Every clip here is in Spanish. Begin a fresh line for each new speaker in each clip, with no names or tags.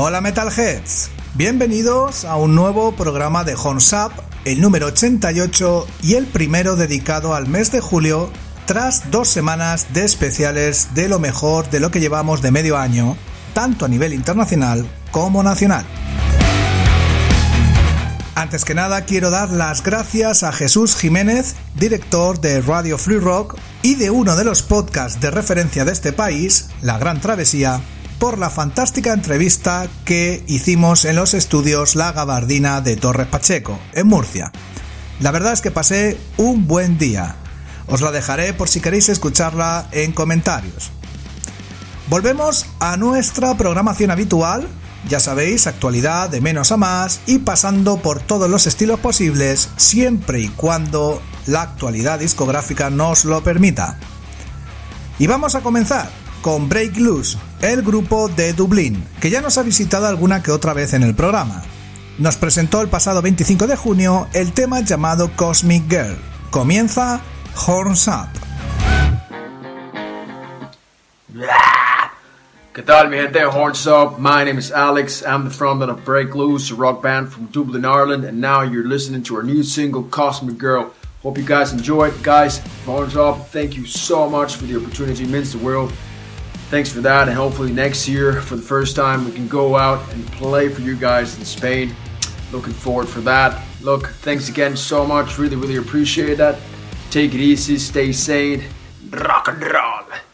Hola Metalheads, bienvenidos a un nuevo programa de Horns Up, el número 88 y el primero dedicado al mes de julio, tras dos semanas de especiales de lo mejor de lo que llevamos de medio año, tanto a nivel internacional como nacional. Antes que nada quiero dar las gracias a Jesús Jiménez, director de Radio Free Rock y de uno de los podcasts de referencia de este país, La Gran Travesía, por la fantástica entrevista que hicimos en los estudios La Gabardina de Torres Pacheco, en Murcia. La verdad es que pasé un buen día. Os la dejaré por si queréis escucharla en comentarios. Volvemos a nuestra programación habitual, ya sabéis, actualidad de menos a más y pasando por todos los estilos posibles siempre y cuando la actualidad discográfica nos lo permita. Y vamos a comenzar con Break Loose, el grupo de Dublín, que ya nos ha visitado alguna que otra vez en el programa. Nos presentó el pasado 25 de junio el tema llamado Cosmic Girl. Comienza Horns Up.
¿Qué tal, mi gente? Horns Up. My name is Alex. I'm the frontman of Break Loose, a rock band from Dublin, Ireland, and now you're listening to our new single, Cosmic Girl. Hope you guys enjoy it. Guys, Horns Up, thank you so much for the opportunity. It means the world. Thanks for that, and hopefully next year, for the first time, we can go out and play for you guys in Spain. Looking forward for that. Look, thanks again so much. Really, really appreciate that. Take it easy, stay sane, rock and roll.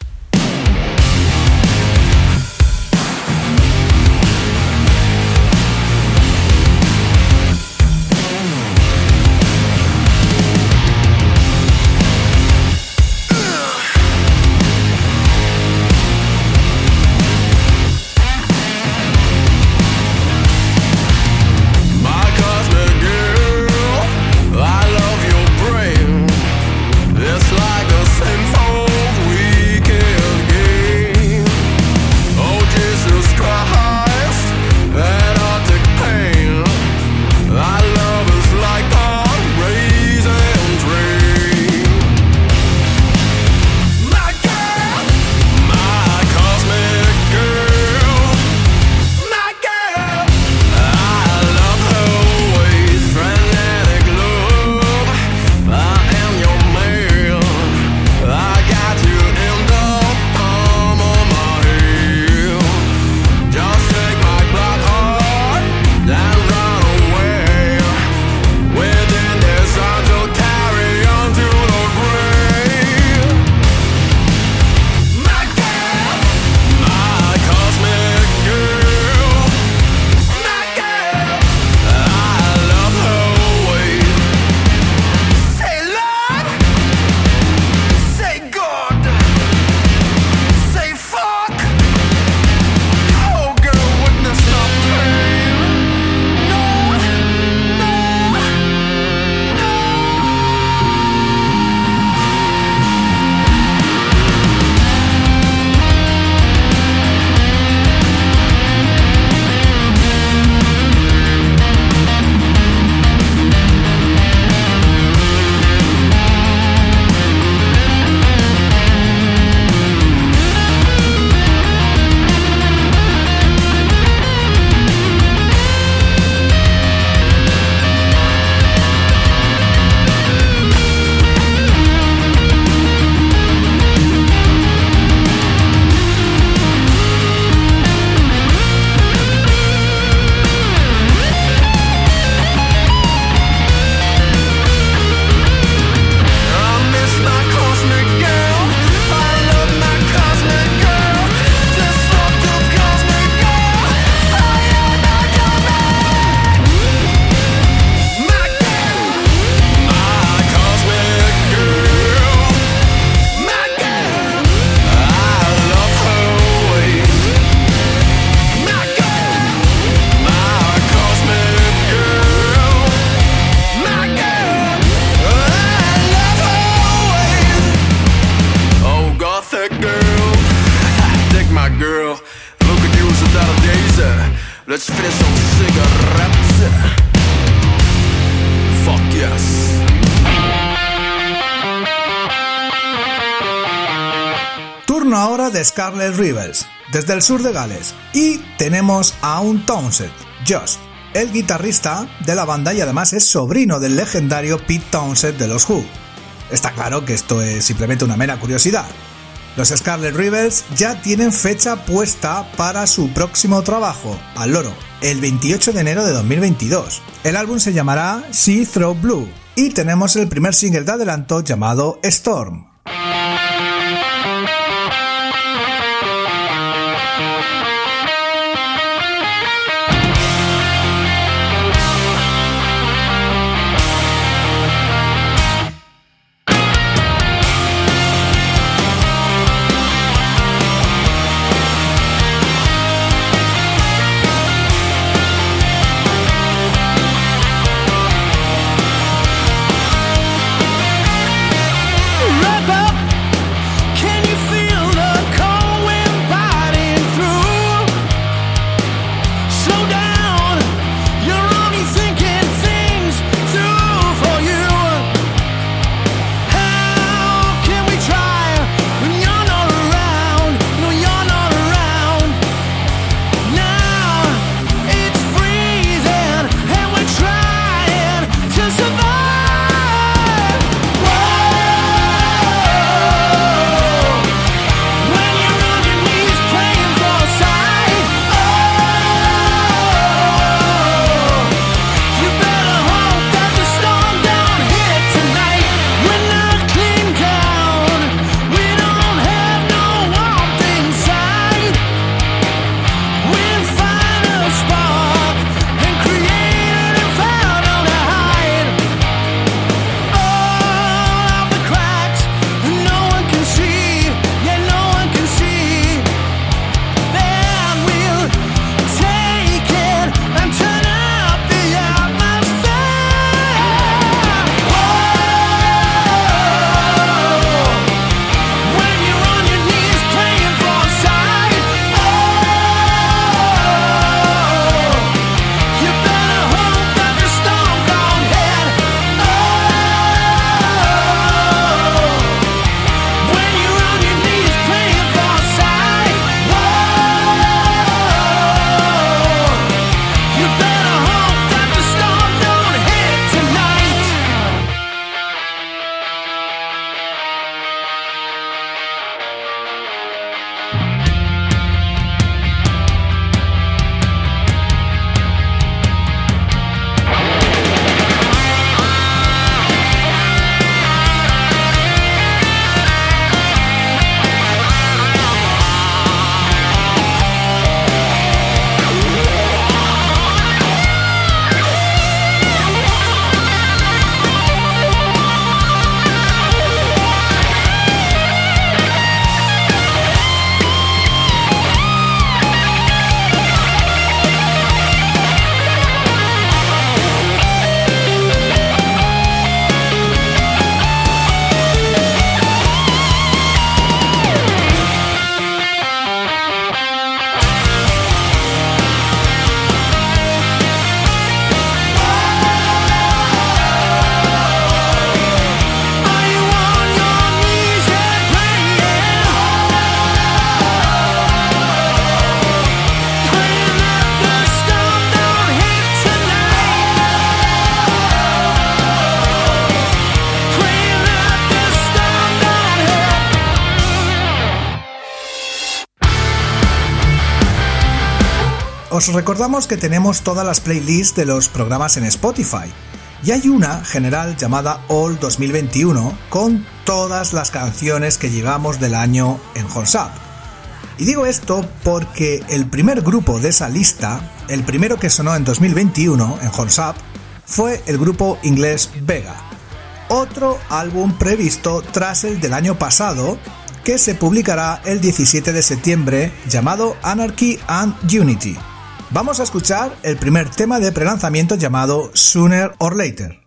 Desde el sur de Gales. Y tenemos a un Townsend, Josh, el guitarrista de la banda y además es sobrino del legendario Pete Townsend de los Who. Está claro que esto es simplemente una mera curiosidad. Los Scarlet Rivers ya tienen fecha puesta para su próximo trabajo, al loro, el 28 de enero de 2022. El álbum se llamará See Through Blue y tenemos el primer single de adelanto llamado Storm. Os recordamos que tenemos todas las playlists de los programas en Spotify. Y hay una general llamada All 2021 con todas las canciones que llevamos del año en Horns Up. Y digo esto porque el primer grupo de esa lista, el primero que sonó en 2021 en Horns Up, fue el grupo inglés Vega. Otro álbum previsto tras el del año pasado que se publicará el 17 de septiembre llamado Anarchy and Unity. Vamos a escuchar el primer tema de prelanzamiento llamado Sooner or Later.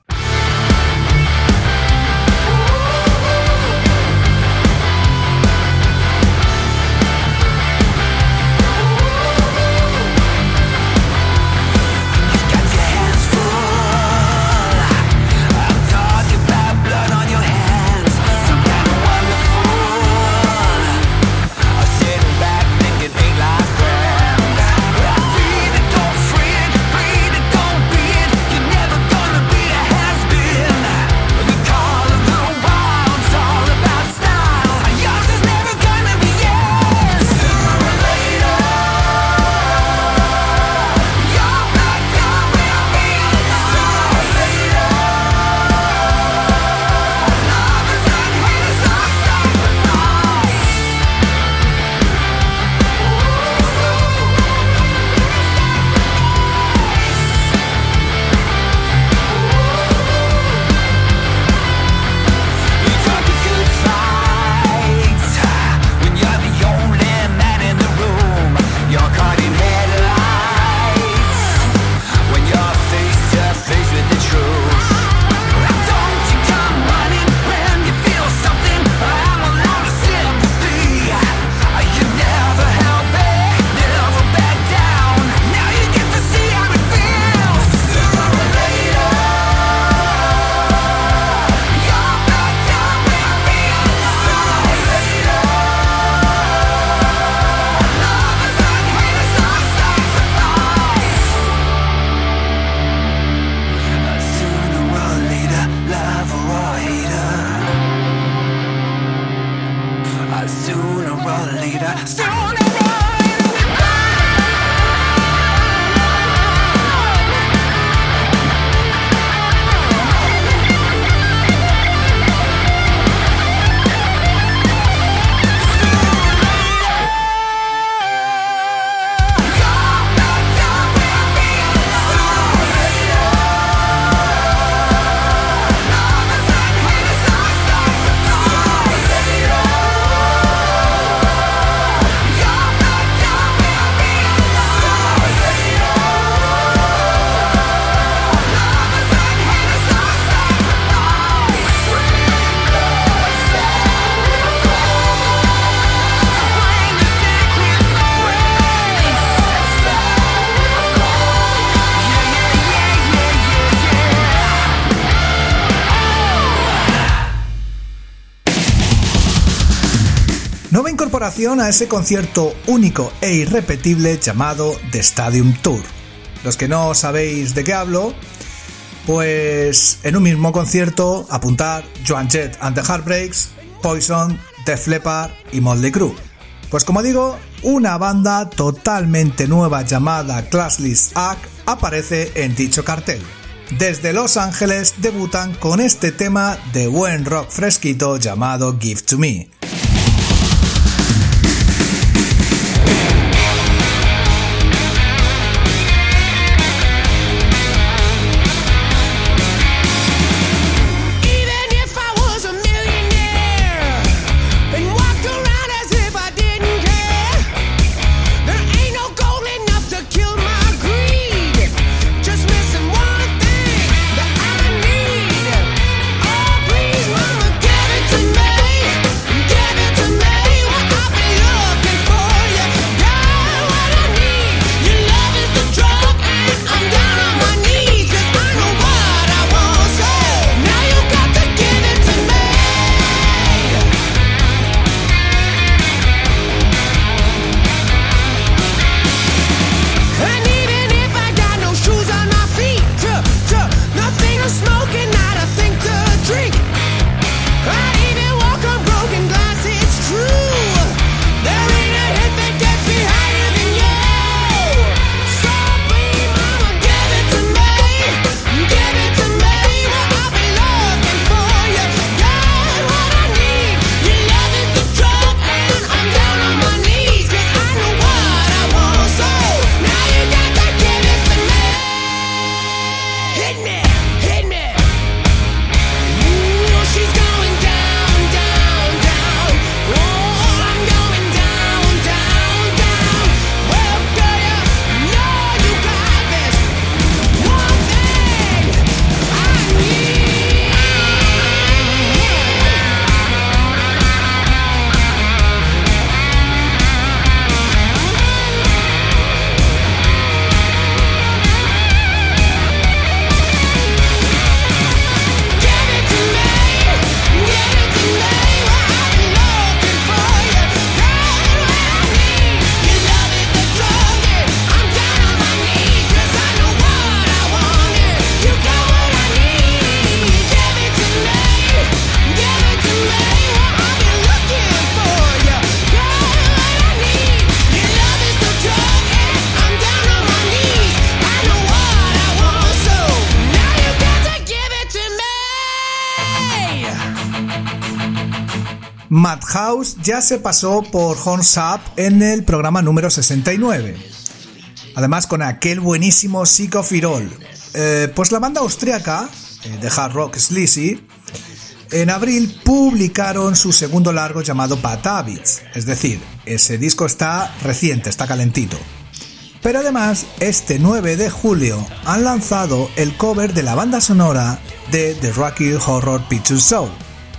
A ese concierto único e irrepetible llamado The Stadium Tour. Los que no sabéis de qué hablo, pues en un mismo concierto apuntar Joan Jett and the Heartbreaks, Poison, Def Leppard y Motley Crue. Pues como digo, una banda totalmente nueva llamada Classless Act aparece en dicho cartel. Desde Los Ángeles debutan con este tema de buen rock fresquito llamado Give to Me. Madhouse ya se pasó por Horns Up en el programa número 69. Además con aquel buenísimo Sick of It All. Pues la banda austriaca eh, de hard rock Sleazy en abril publicaron su segundo largo llamado Bad Habits. Es decir, ese disco está reciente, está calentito. Pero además, este 9 de julio han lanzado el cover de la banda sonora de The Rocky Horror Picture Show,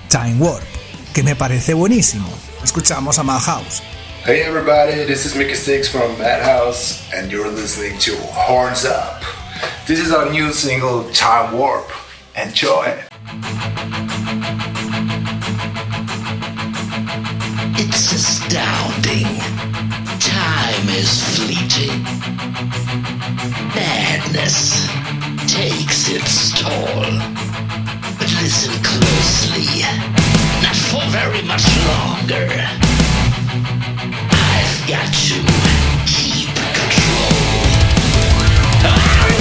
Time Warp, que me parece buenísimo. Escuchamos a Madhouse.
Hey everybody, this is Mickey Sticks from Madhouse, and you're listening to Horns Up. This is our new single, Time Warp. Enjoy!
It's astounding. Time is fleeting. Madness takes its toll. But listen closely. For very much longer. I've got to keep control.
Ah!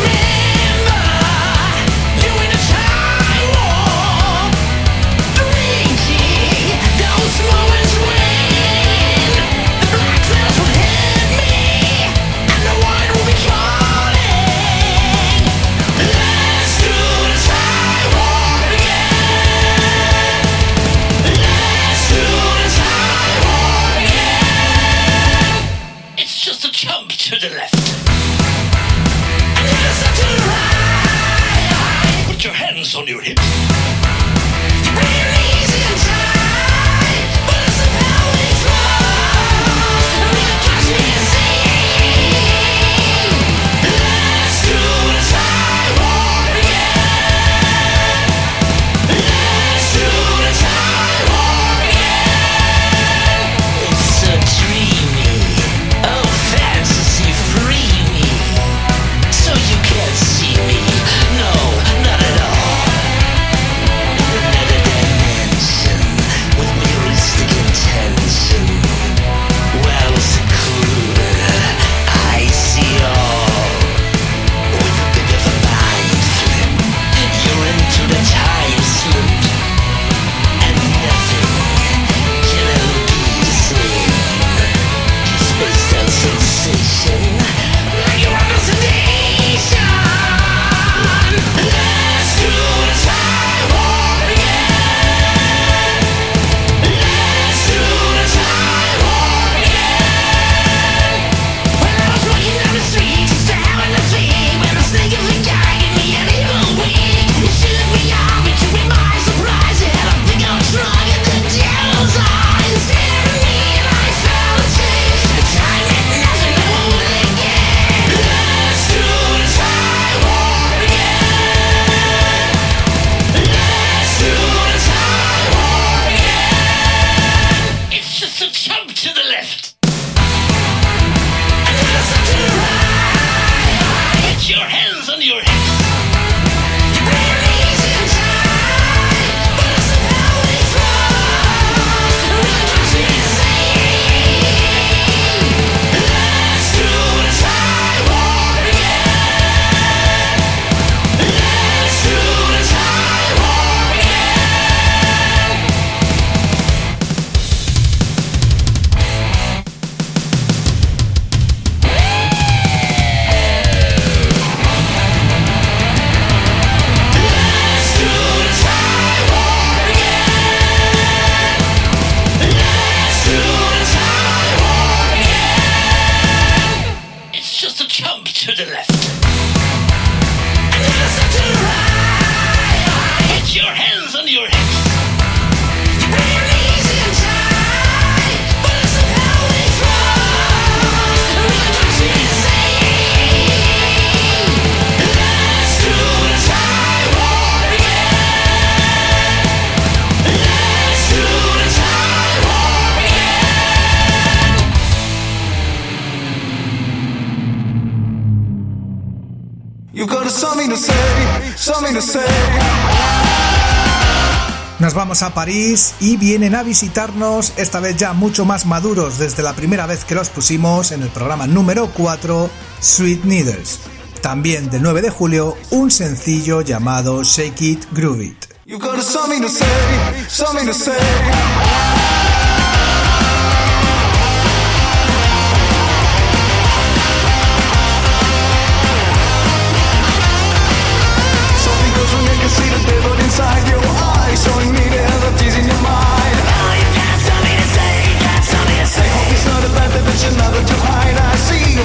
Nos vamos a París y vienen a visitarnos, esta vez ya mucho más maduros desde la primera vez que los pusimos en el programa número 4, Sweet Needles. También del 9 de julio, un sencillo llamado Shake It, Groove It.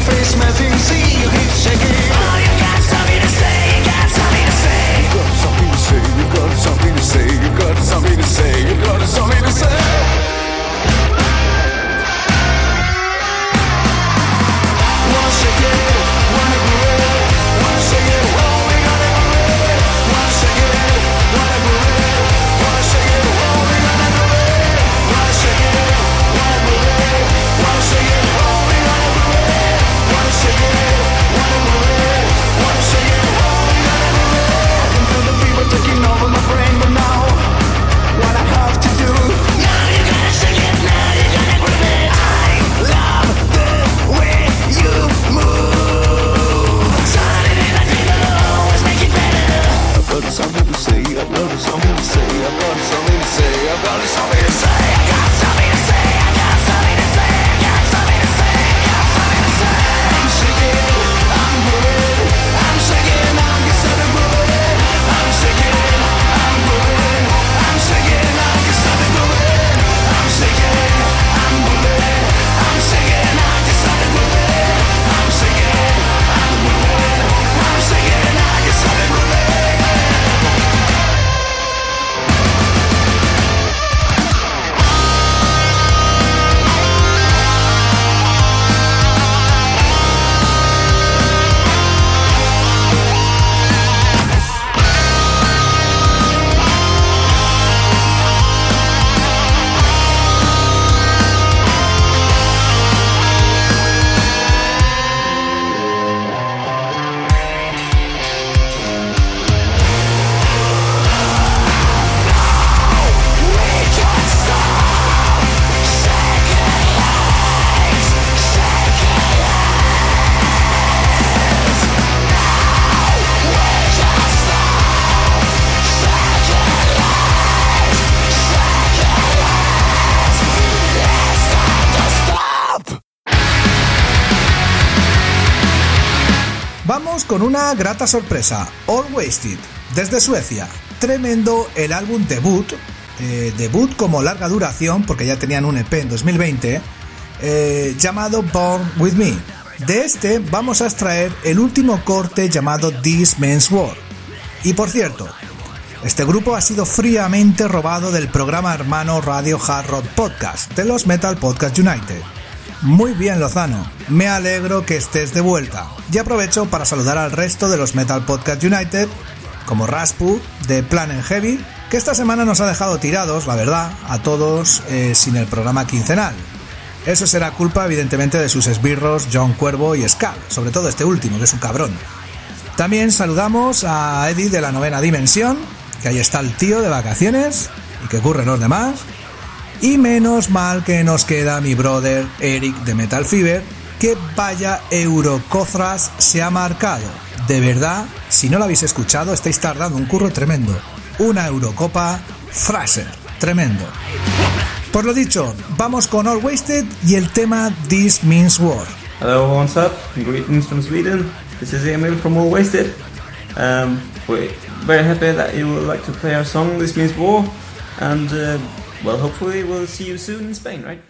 See face see your hips shaking. Oh, you got something to say, you got something to say. You got something to say, you got something to say, you got something to say, you got something to say. Well, it's over
una grata sorpresa, All Wasted, desde Suecia. Tremendo el álbum debut, eh, debut como larga duración, porque ya tenían un EP en 2020, eh, llamado Born With Me. De este vamos a extraer el último corte llamado This Men's War. Y por cierto, este grupo ha sido fríamente robado del programa hermano Radio Hard Rock Podcast de los Metal Podcast United. Muy bien, Lozano. Me alegro que estés de vuelta. Y aprovecho para saludar al resto de los Metal Podcast United, como Raspu, de Planet Heavy, que esta semana nos ha dejado tirados, la verdad, a todos eh, sin el programa quincenal. Eso será culpa, evidentemente, de sus esbirros John Cuervo y Scal, sobre todo este último, que es un cabrón. También saludamos a Eddie de la novena dimensión, que ahí está el tío de vacaciones y que ocurren los demás. Y menos mal que nos queda mi brother Eric de Metal Fever, que vaya Eurocozras se ha marcado. De verdad, si no lo habéis escuchado, estáis tardando un curro tremendo. Una Eurocopa Fraser, tremendo. Por lo dicho, vamos con All Wasted y el tema This Means War.
Hello, what's up? Greetings from Sweden. This is Emil from All Wasted. Um, we're very happy that you would like to play our song This Means War, and uh, well, hopefully we'll see you soon in Spain, right?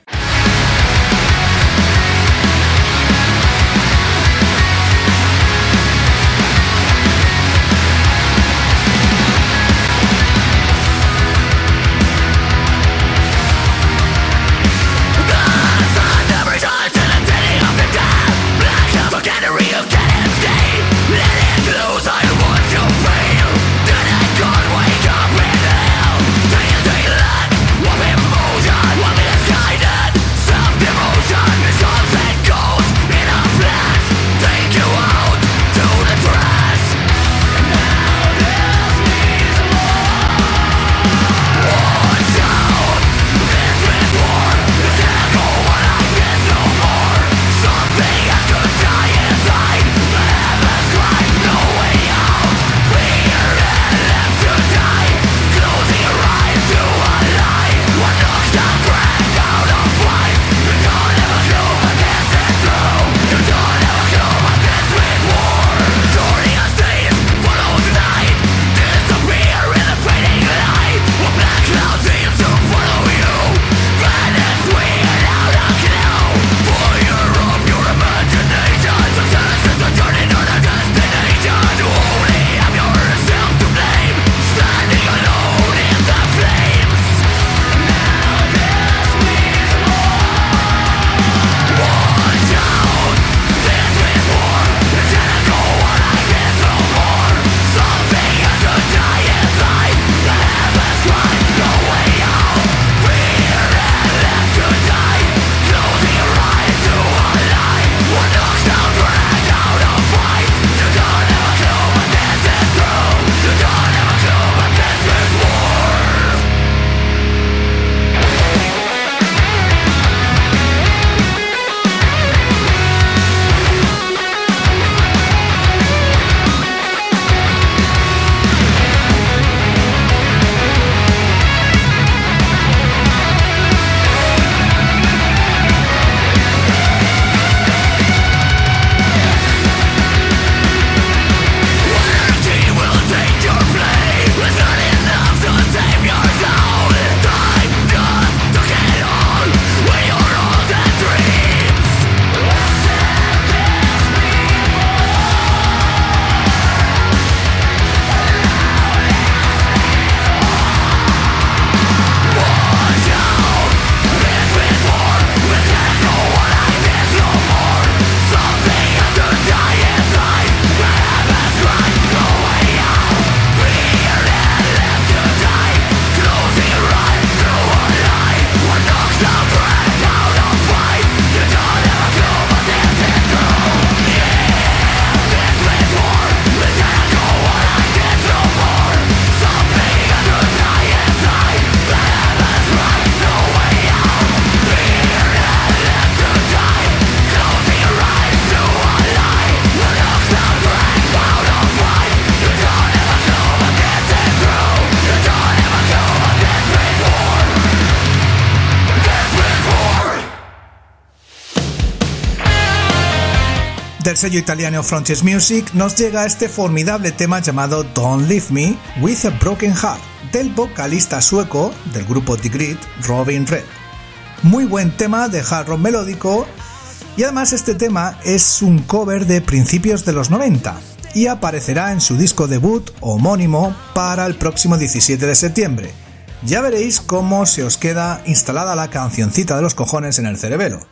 Del sello italiano Frontiers Music nos llega este formidable tema llamado Don't Leave Me with a Broken Heart del vocalista sueco del grupo The Grid, Robin Red. Muy buen tema de hard rock melódico y además este tema es un cover de principios de los 90 y aparecerá en su disco debut homónimo para el próximo 17 de septiembre. Ya veréis cómo se os queda instalada la cancioncita de los cojones en el cerebelo.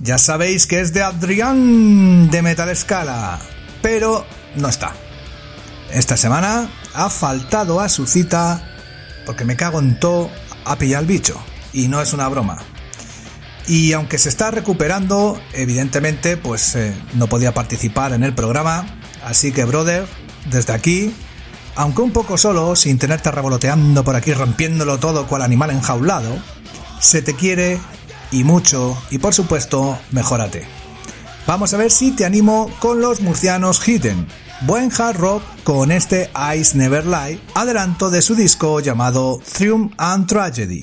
Ya sabéis que es de Adrián de Metal Scala, pero no está. Esta semana ha faltado a su cita porque me cago en todo a pillar el bicho, y no es una broma. Y aunque se está recuperando, evidentemente, pues eh, no podía participar en el programa, así que brother, desde aquí, aunque un poco solo, sin tenerte revoloteando por aquí, rompiéndolo todo cual animal enjaulado, se te quiere y mucho, y por supuesto, mejórate. Vamos a ver si te animo con los murcianos Hidden. Buen hard rock con este Ice Never Lie, adelanto de su disco llamado Triumph and Tragedy.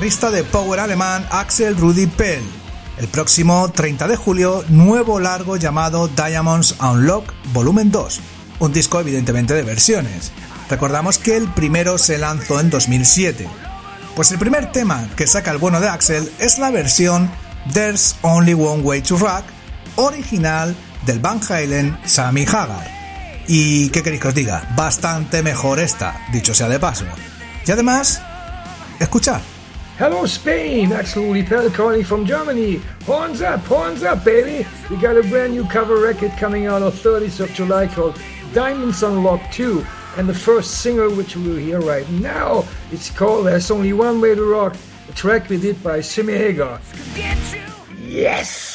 guitarrista de power alemán Axel Rudi Pell. El próximo 30 de julio, nuevo largo llamado Diamonds Unlock Volumen 2, un disco evidentemente de versiones. Recordamos que el primero se lanzó en 2007. Pues el primer tema que saca el bueno de Axel es la versión There's Only One Way to Rock original del Van Halen Sammy Hagar.
Y qué queréis que os diga, bastante mejor esta, dicho sea de paso. Y además, escuchar.
Hello, Spain! Absolutely Pelconi from Germany. Horns up, horns up, baby! We got a brand new cover record coming out on 30th of July called Diamonds Unlocked 2. And the first single, which we will hear right now, it's called There's Only One Way to Rock, a track we did by Simi Hagar. Yes!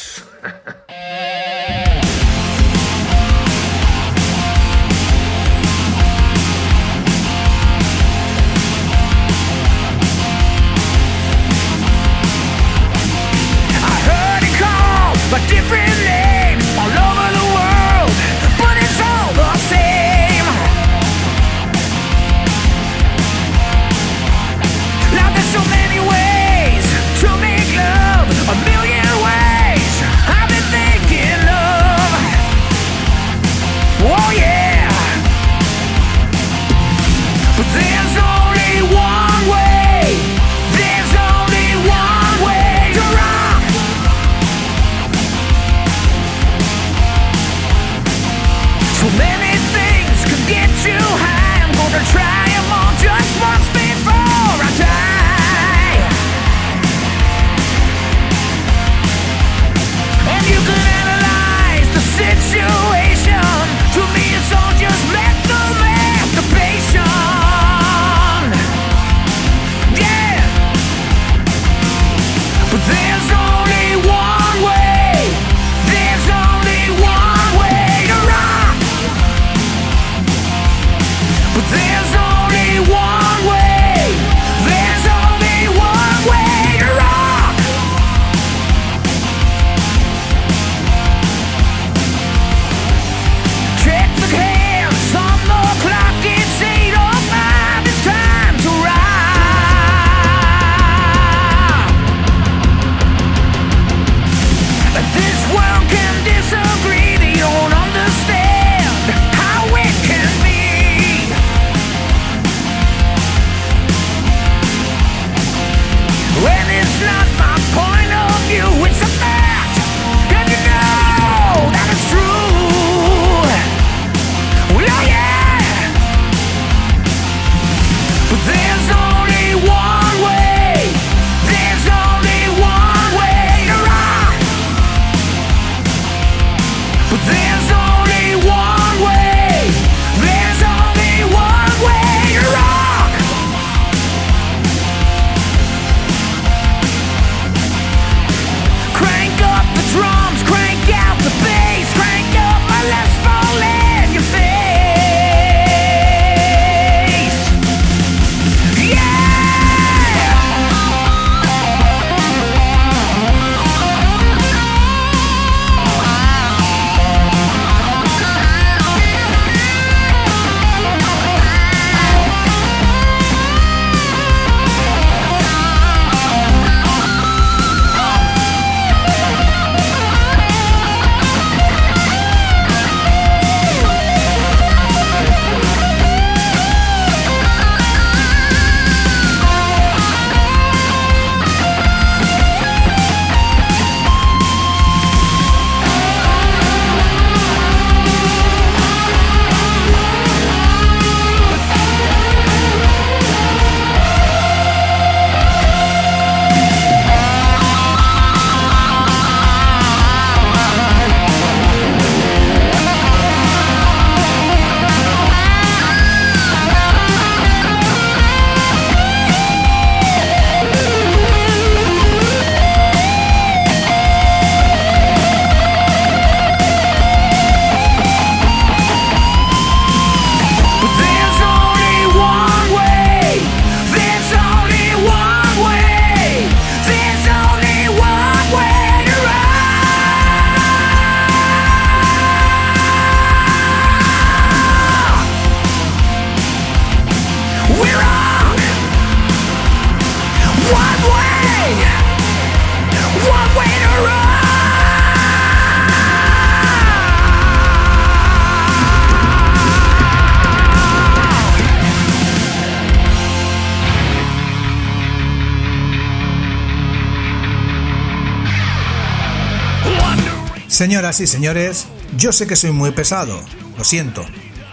Señoras señores, yo sé que soy muy pesado, lo siento,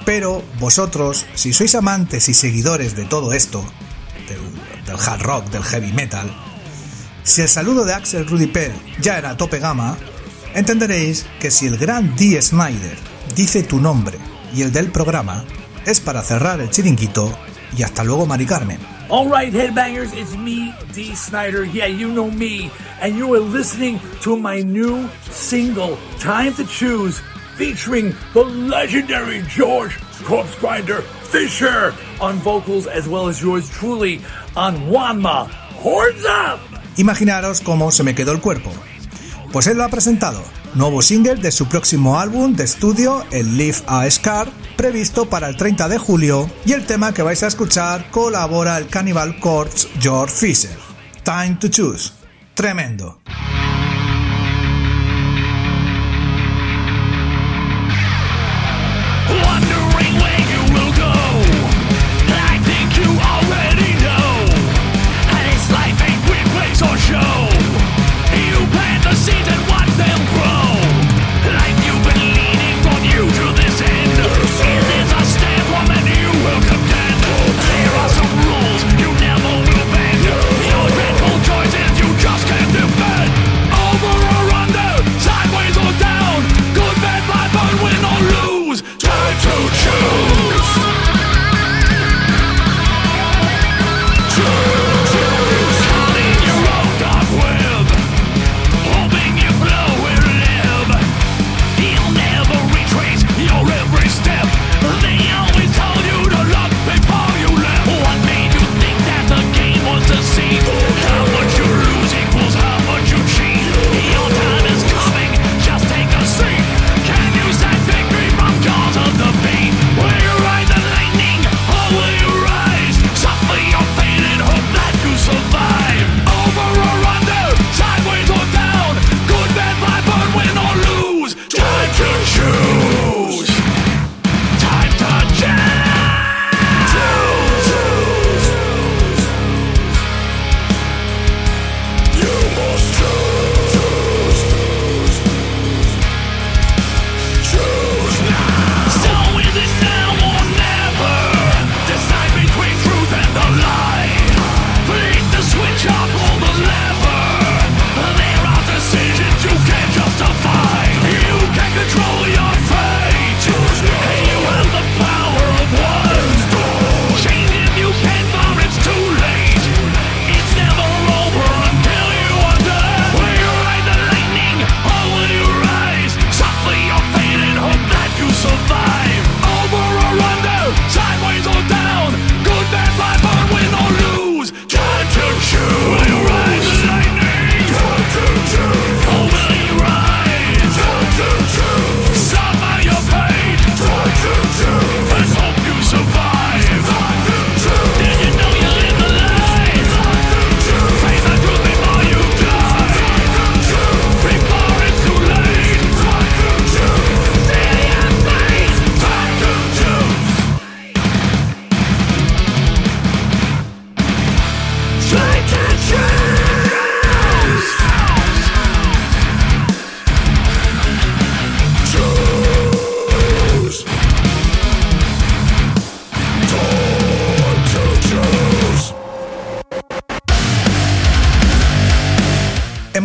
pero vosotros, si sois amantes y seguidores de todo esto, del, hard rock, del heavy metal, si el saludo de Axel Rudy Pell ya era tope gama, entenderéis que si el gran D. Snyder dice tu nombre y el del programa, es para cerrar el chiringuito y hasta luego, Mari Carmen.
All right, headbangers, it's me, D. Snyder. Yeah, you know me. And you are listening to my new single, Time to Choose, featuring the legendary George Corpse Grinder Fisher on vocals, as well as yours truly on Wanma. Horns up!
Imaginaros cómo se me quedó el cuerpo. Pues él lo ha presentado, nuevo single de su próximo álbum de estudio, el Live a Scar, previsto para el 30 de julio, y el tema que vais a escuchar colabora el Cannibal Corpse George Fisher. Time to Choose. Tremendo.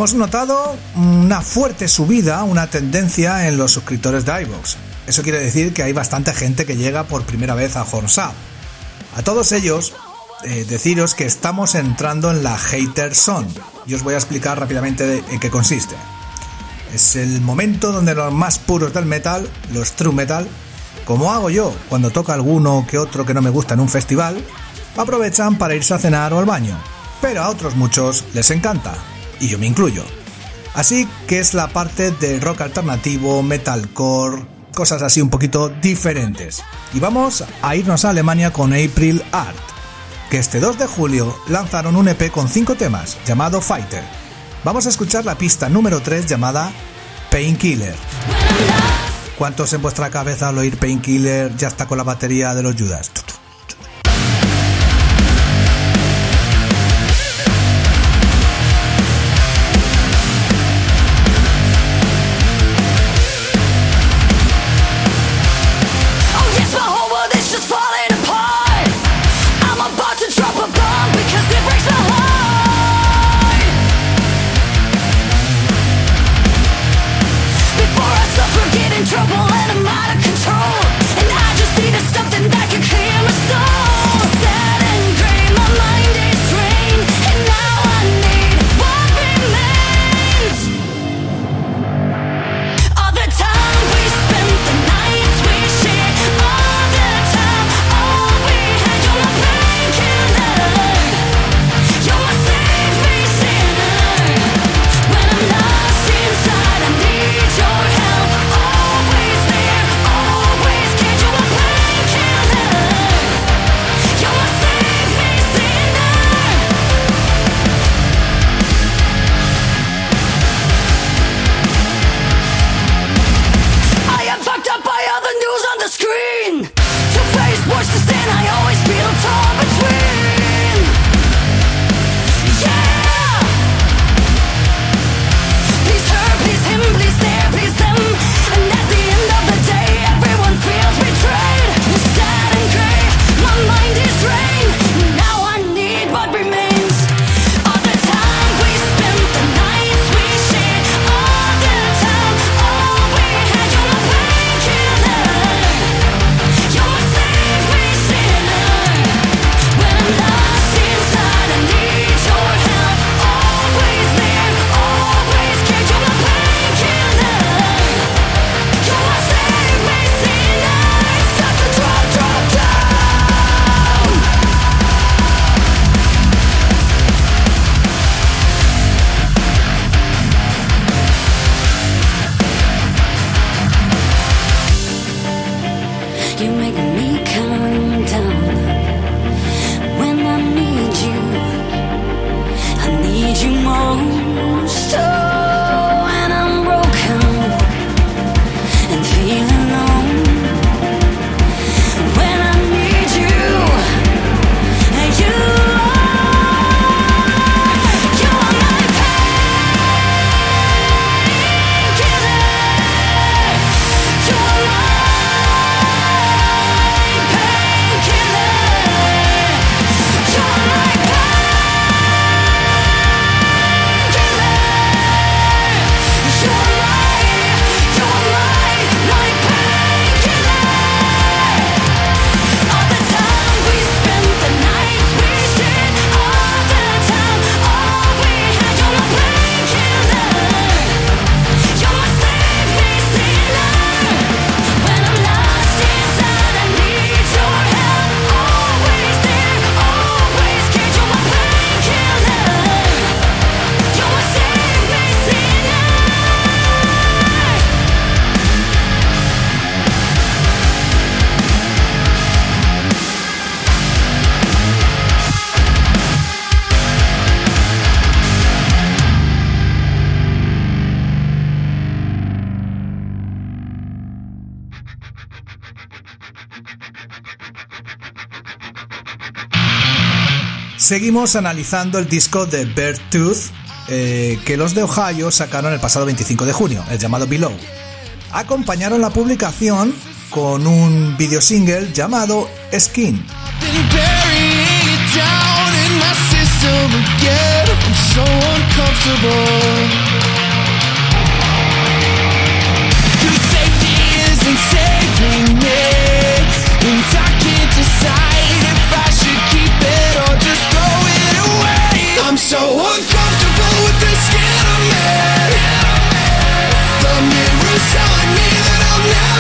Hemos notado una fuerte subida, una tendencia en los suscriptores de iVoox. Eso quiere decir que hay bastante gente que llega por primera vez a Horns Up. A todos ellos, eh, deciros que estamos entrando en la Hater Zone y os voy a explicar rápidamente en qué consiste. Es el momento donde los más puros del metal, los true metal, como hago yo cuando toca alguno que otro que no me gusta en un festival, aprovechan para irse a cenar o al baño. Pero a otros muchos les encanta, y yo me incluyo. Así que es la parte de rock alternativo, metalcore, cosas así un poquito diferentes. Y vamos a irnos a Alemania con April Art, que este 2 de julio lanzaron un EP con 5 temas llamado Fighter. Vamos a escuchar la pista número 3 llamada Painkiller. ¿Cuántos en vuestra cabeza al oír Painkiller ya está con la batería de los Judas?
Seguimos analizando el disco de Bear Tooth eh, que los de Ohio sacaron el pasado 25 de junio, el llamado Below. Acompañaron la publicación con un video single llamado Skin.
saving me I'm so uncomfortable with this skin I'm in The mirror's telling me that I'm never.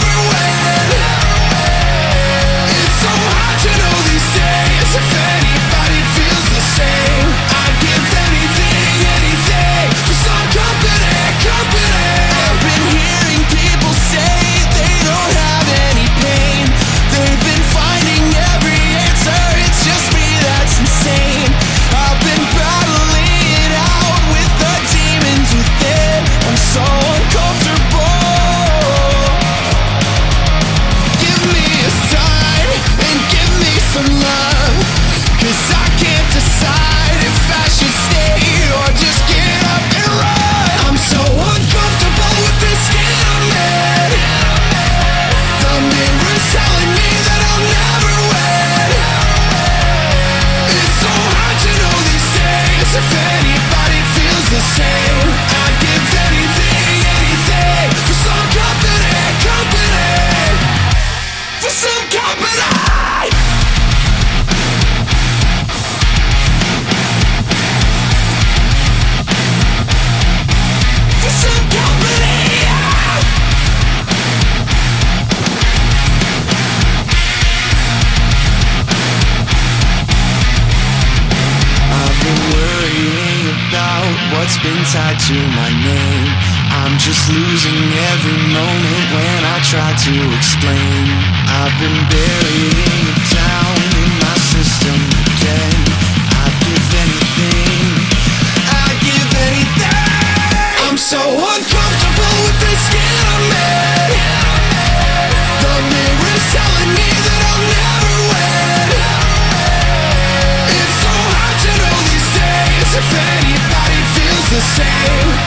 tied to my name. I'm just losing every moment when I try to explain. I've been burying it down in my system again. I'd give anything. I'd give anything. I'm so. the same.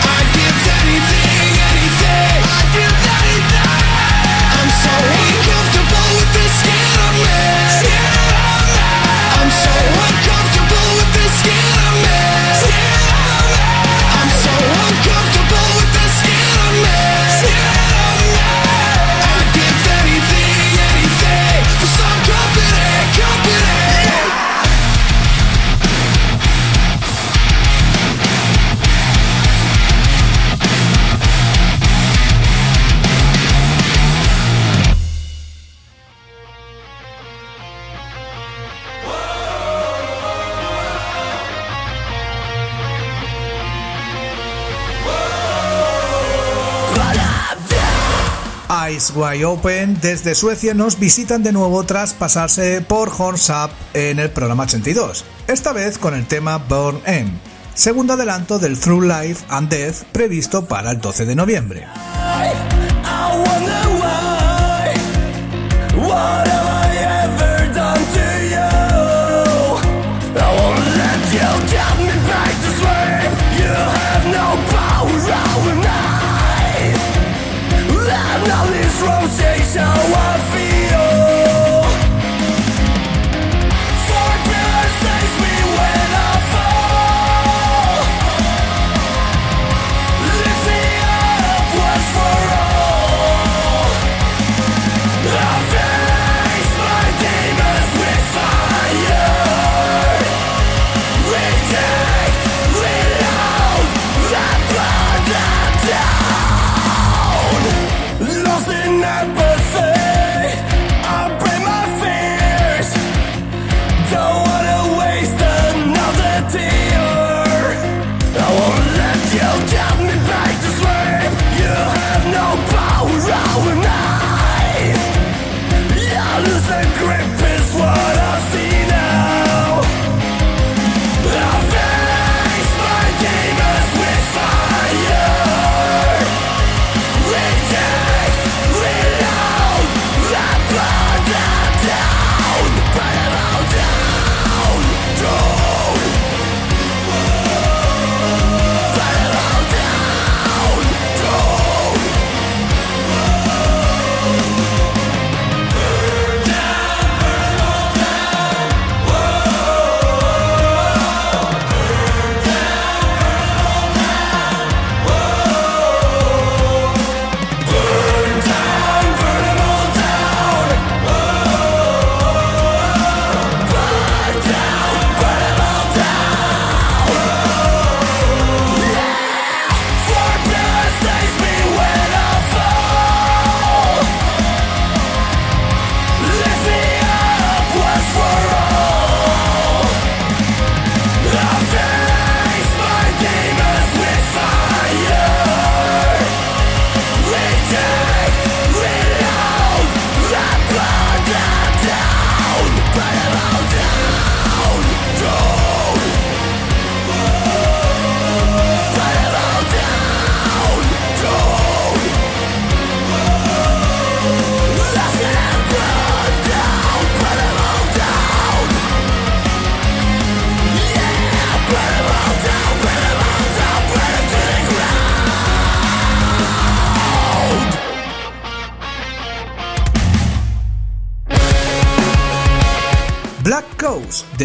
Open desde Suecia nos visitan de nuevo tras pasarse por Horns Up en el programa 82, esta vez con el tema Born End, segundo adelanto del Through Life and Death previsto para el 12 de noviembre.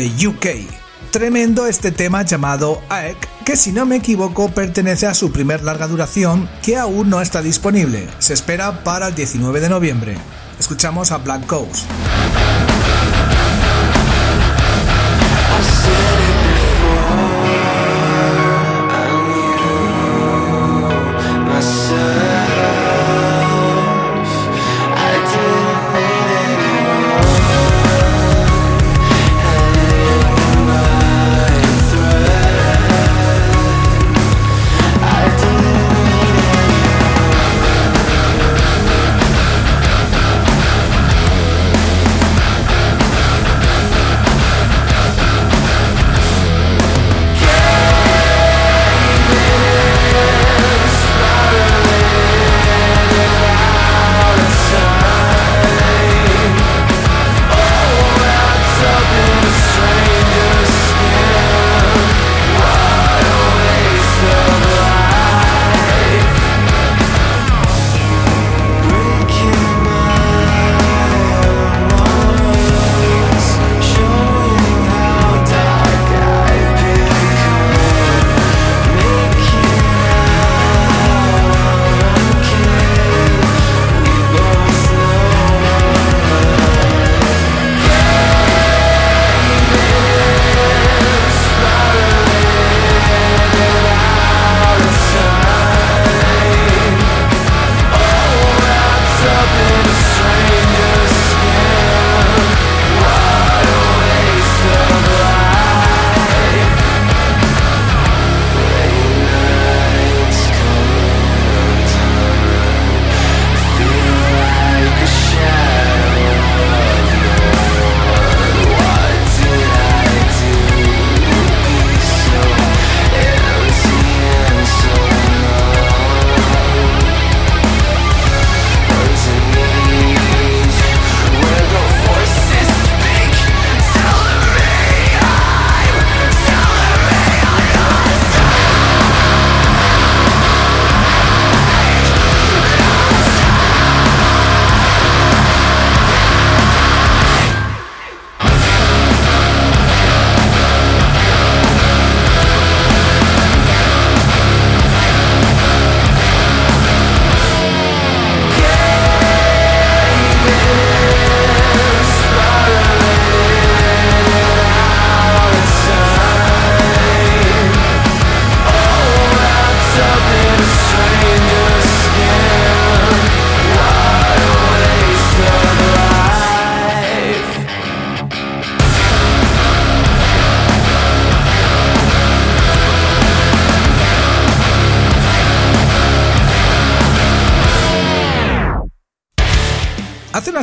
UK. Tremendo este tema llamado Aek, que si no me equivoco pertenece a su primer larga duración que aún no está disponible. Se espera para el 19 de noviembre. Escuchamos a Black Coast.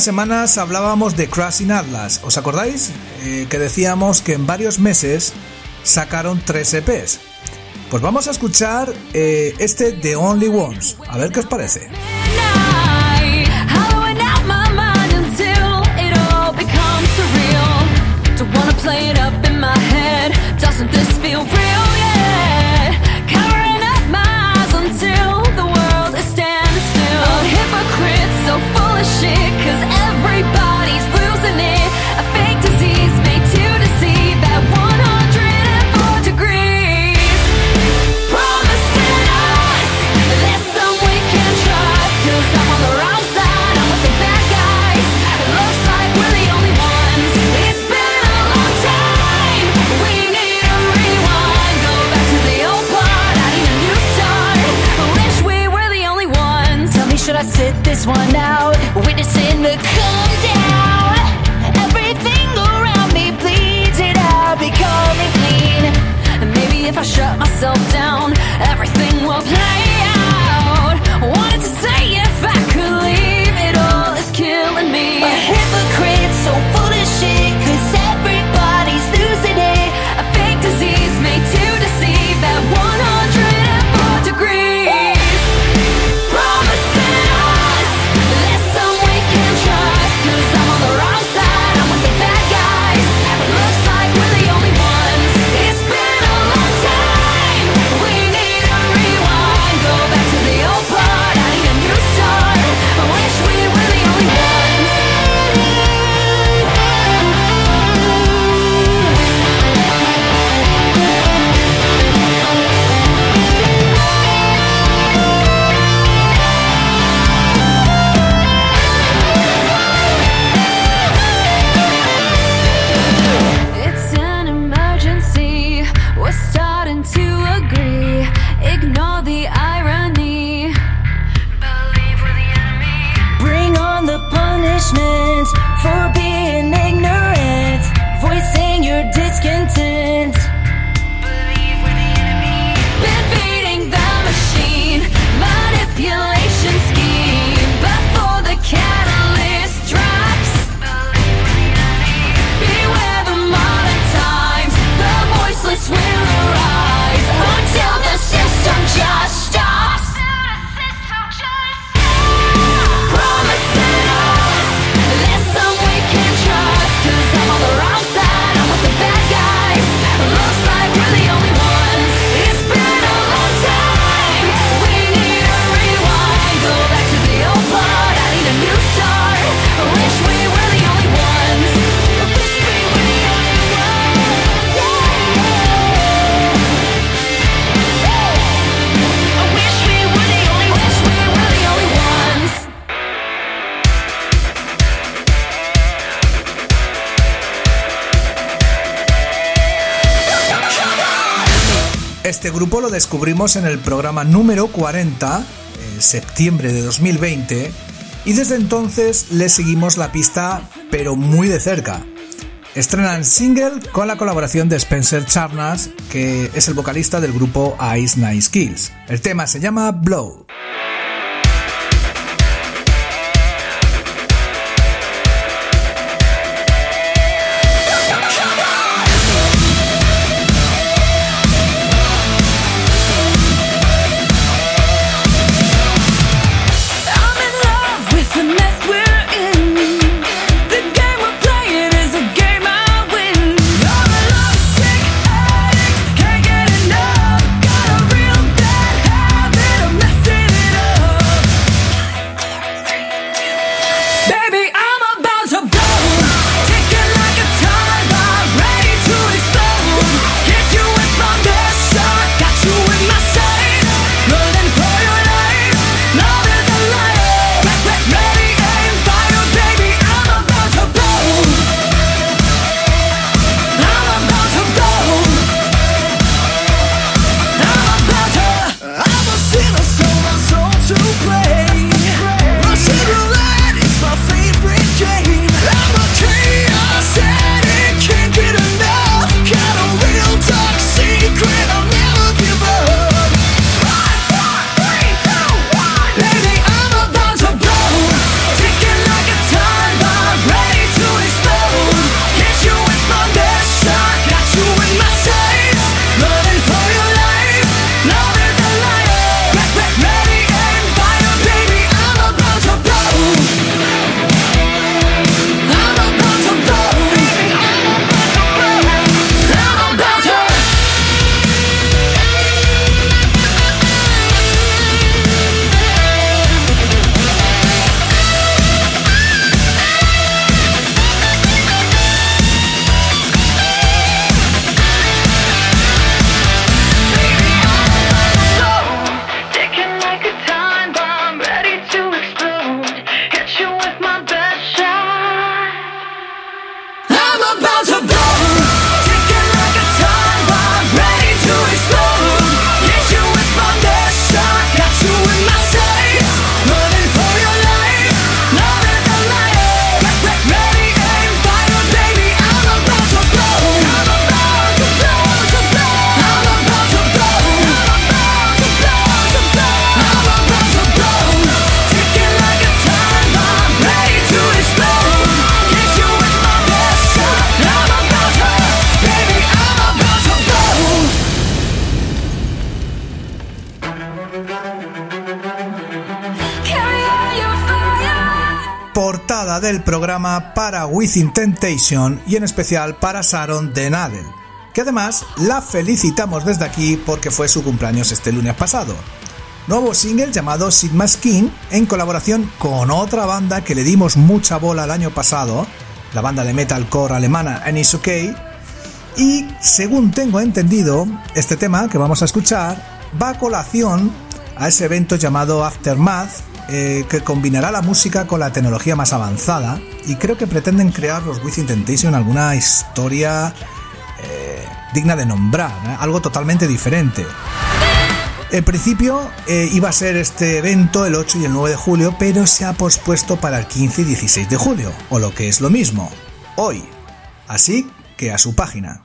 Semanas hablábamos de Crashing Atlas, ¿os acordáis? Eh, que decíamos que en varios meses sacaron tres EPs. Pues vamos a escuchar eh, este The Only Ones, a ver qué os parece.
This one out? Witnessing the come down. Everything around me bleeds it out, becoming clean. And maybe if I shut myself down, everything will play
descubrimos en el programa número 40, en septiembre de 2020, y desde entonces le seguimos la pista, pero muy de cerca. Estrenan single con la colaboración de Spencer Charnas, que es el vocalista del grupo Ice Nice Kills. El tema se llama Blow. Del programa para Within Temptation y en especial para Sharon de Nadel, que además la felicitamos desde aquí porque fue su cumpleaños este lunes pasado. Nuevo single llamado Sigma Skin en colaboración con otra banda que le dimos mucha bola el año pasado, la banda de metalcore alemana Anis OK, y según tengo entendido, este tema que vamos a escuchar va a colación a ese evento llamado Aftermath, eh, que combinará la música con la tecnología más avanzada y creo que pretenden crear los Within Temptation alguna historia eh, digna de nombrar, ¿eh? algo totalmente diferente. En principio iba a ser este evento el 8 y el 9 de julio, pero se ha pospuesto para el 15 y 16 de julio, o lo que es lo mismo, hoy. Así que a su página.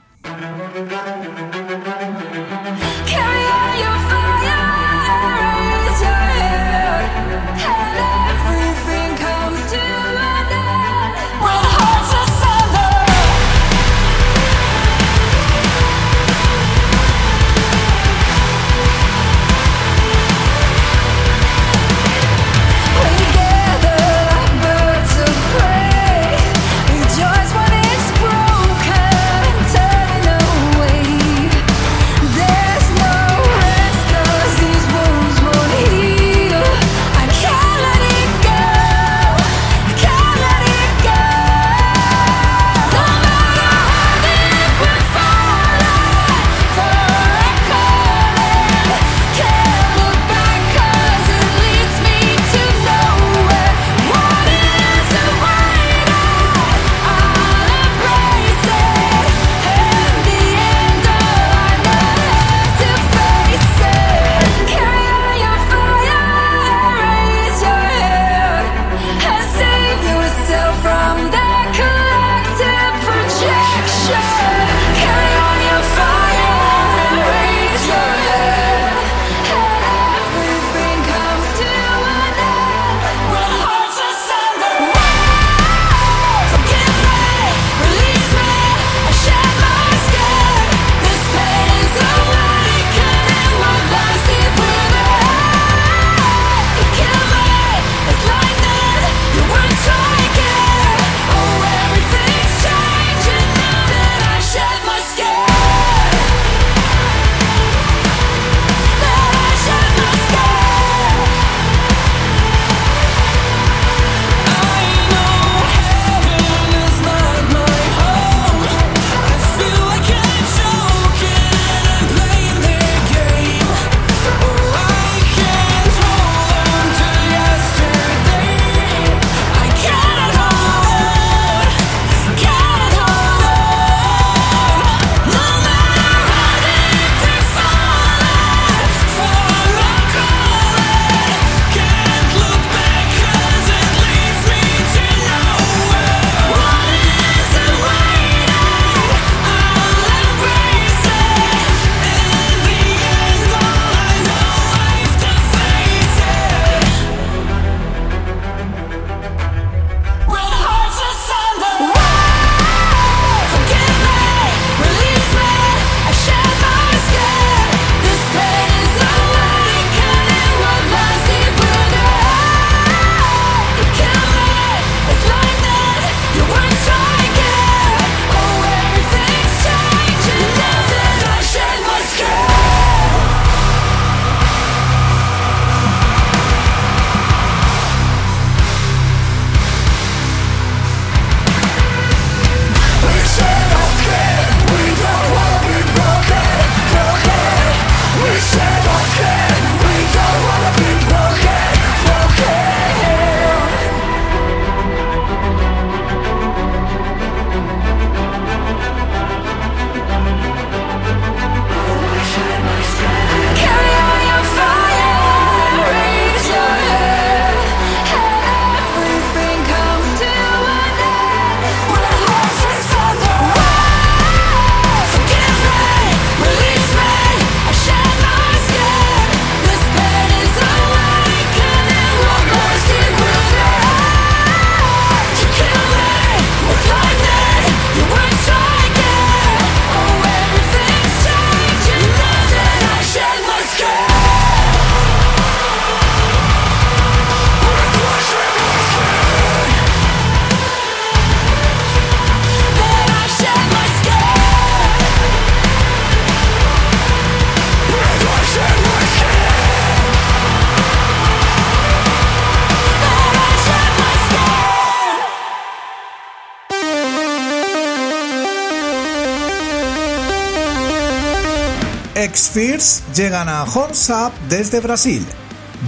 Llegan a Horns Up desde Brasil,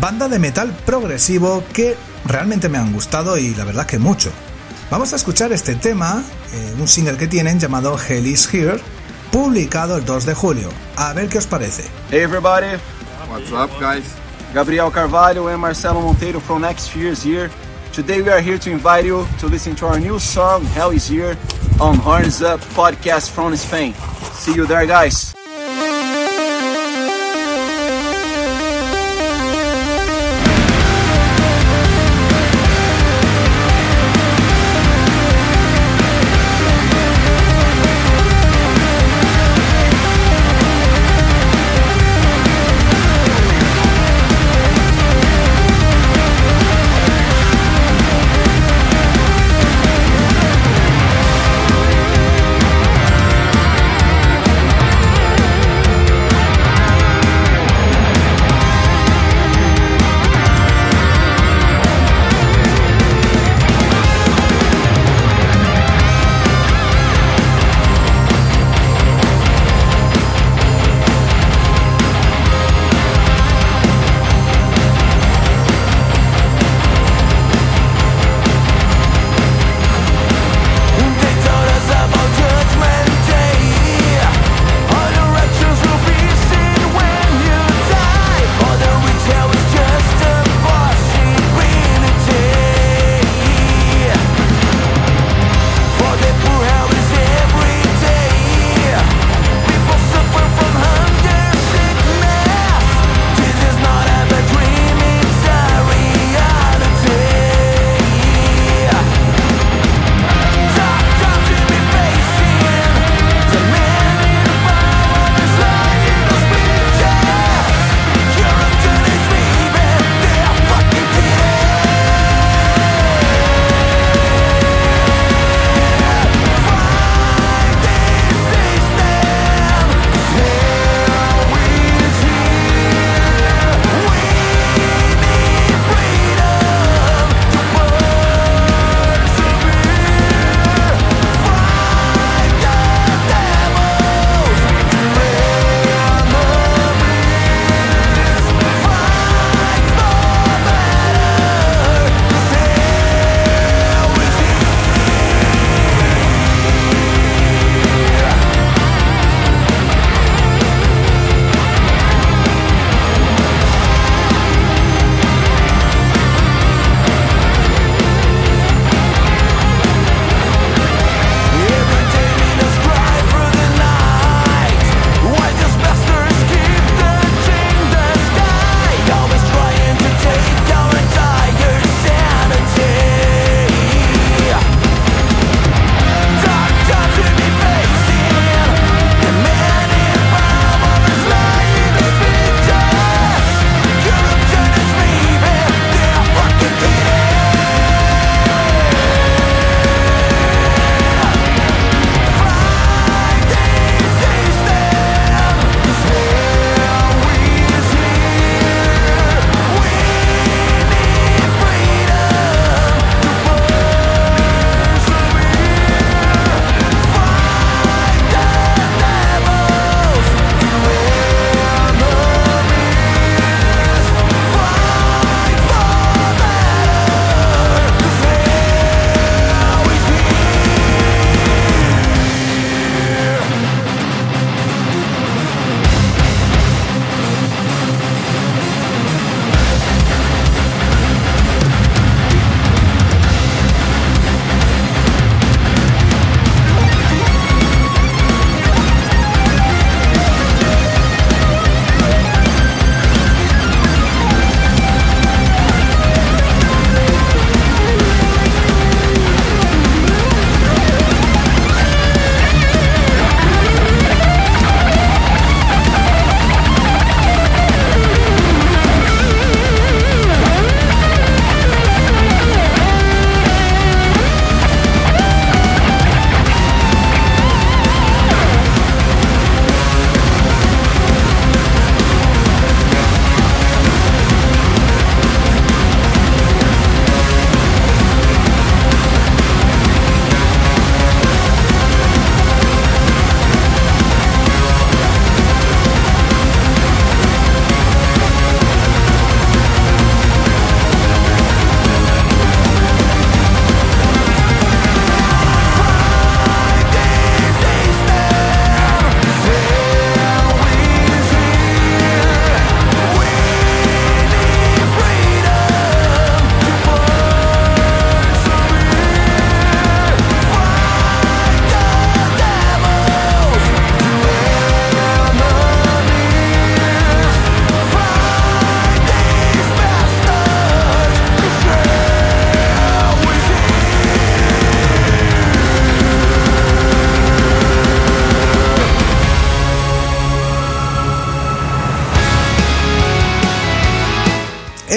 banda de metal progresivo que realmente me han gustado y la verdad que mucho. Vamos a escuchar este tema, eh, un single que tienen llamado Hell is Here, publicado el 2 de julio. A ver qué os parece.
Hey everybody,
What's up, guys?
Gabriel Carvalho and Marcelo Monteiro from Next Fears here. Today we are here to invite you to listen to our new song Hell is Here on Horns Up podcast from Spain. See you there guys.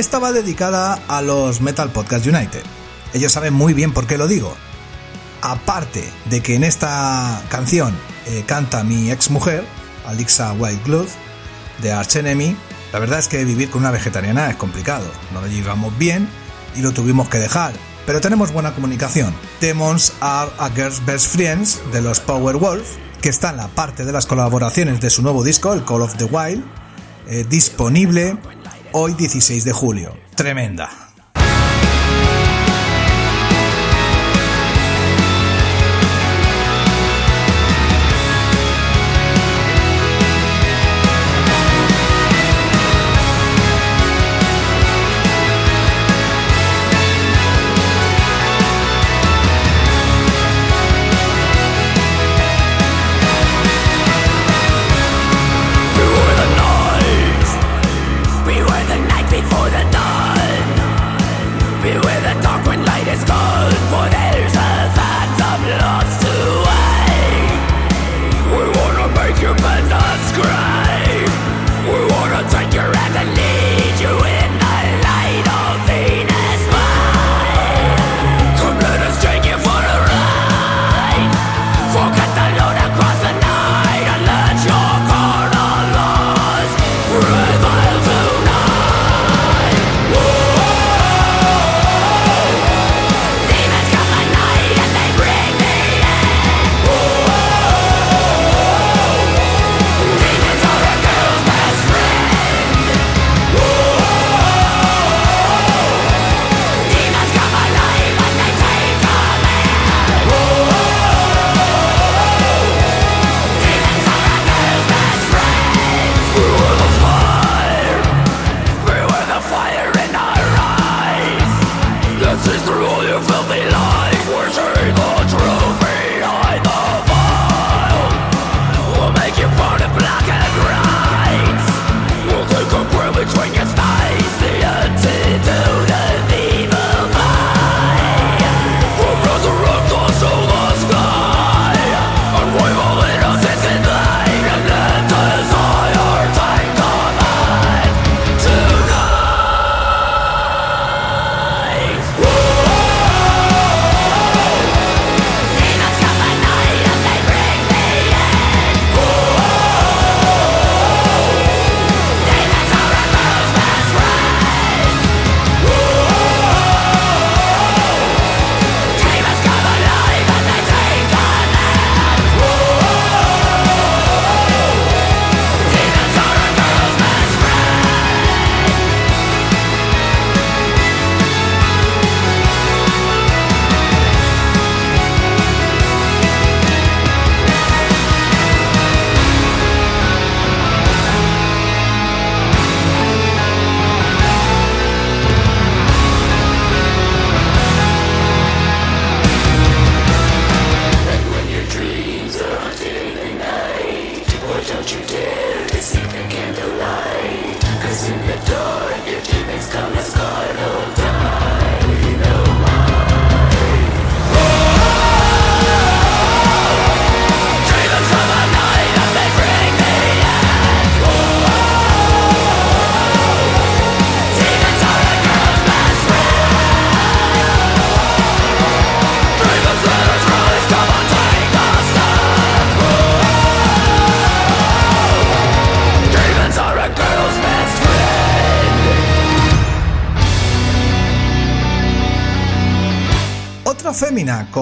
Esta va dedicada a los Metal Podcast United. Ellos saben muy bien por qué lo digo. Aparte de que en esta canción eh, canta mi ex mujer, Alexa Whitegloove, de Arch Enemy, la verdad es que vivir con una vegetariana es complicado. No lo llevamos bien y lo tuvimos que dejar. Pero tenemos buena comunicación. Demons are a girl's best friends de los Powerwolf, que está en la parte de las colaboraciones de su nuevo disco, el Call of the Wild, eh, disponible hoy 16 de julio. Tremenda.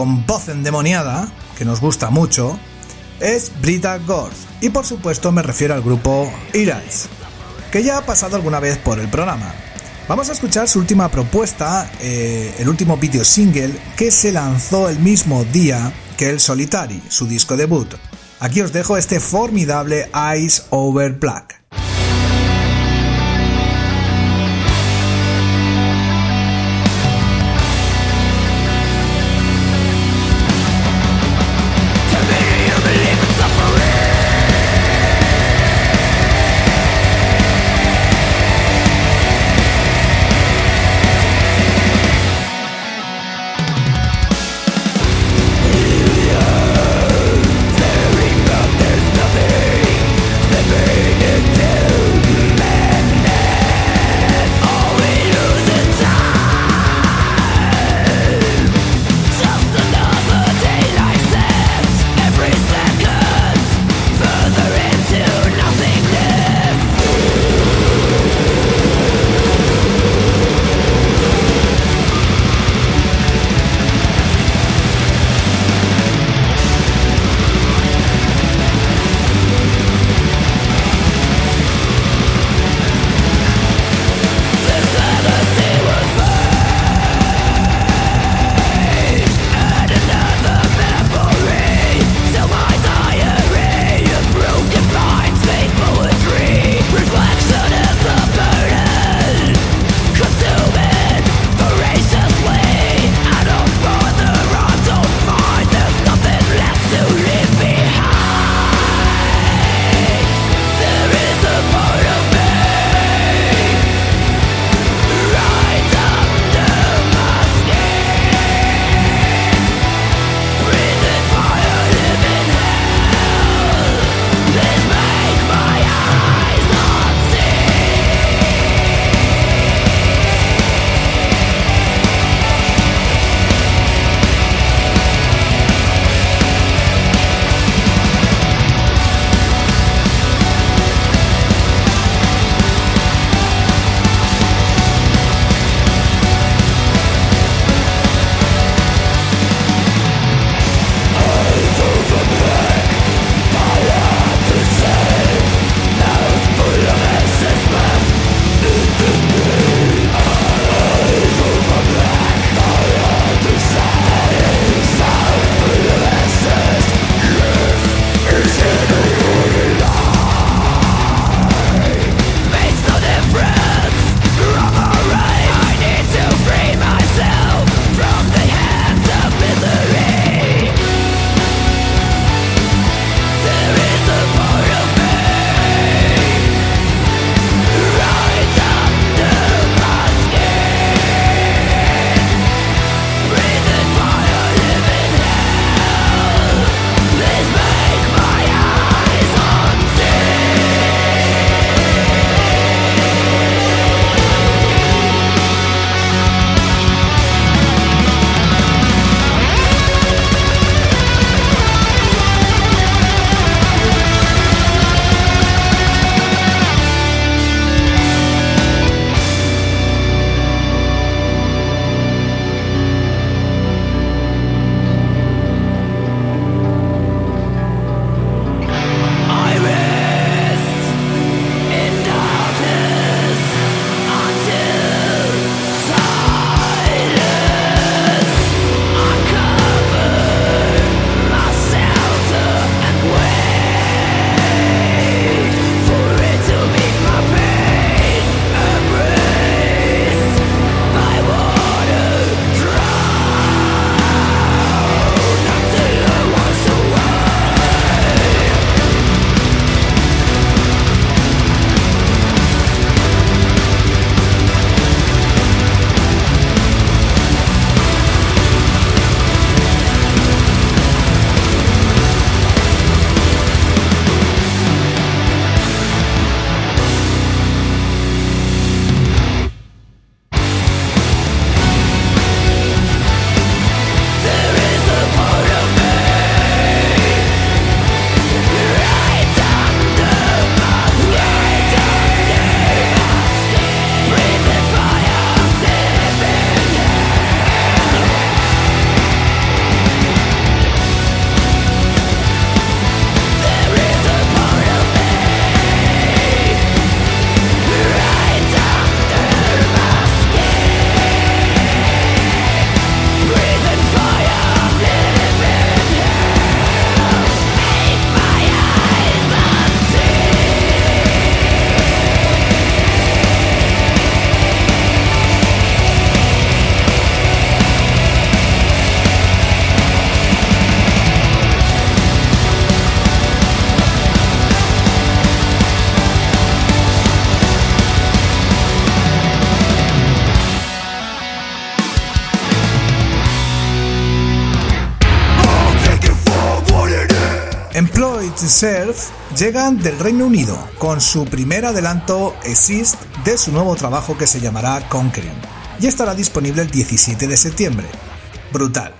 Con voz endemoniada, que nos gusta mucho, es Brita Gorth. Y por supuesto me refiero al grupo Irans, que ya ha pasado alguna vez por el programa. Vamos a escuchar su última propuesta, eh, el último video single que se lanzó el mismo día que el Solitary, su disco debut. Aquí os dejo este formidable Eyes Over Black. Llegan del Reino Unido con su primer adelanto Exist de su nuevo trabajo que se llamará Conquering y estará disponible el 17 de septiembre. Brutal.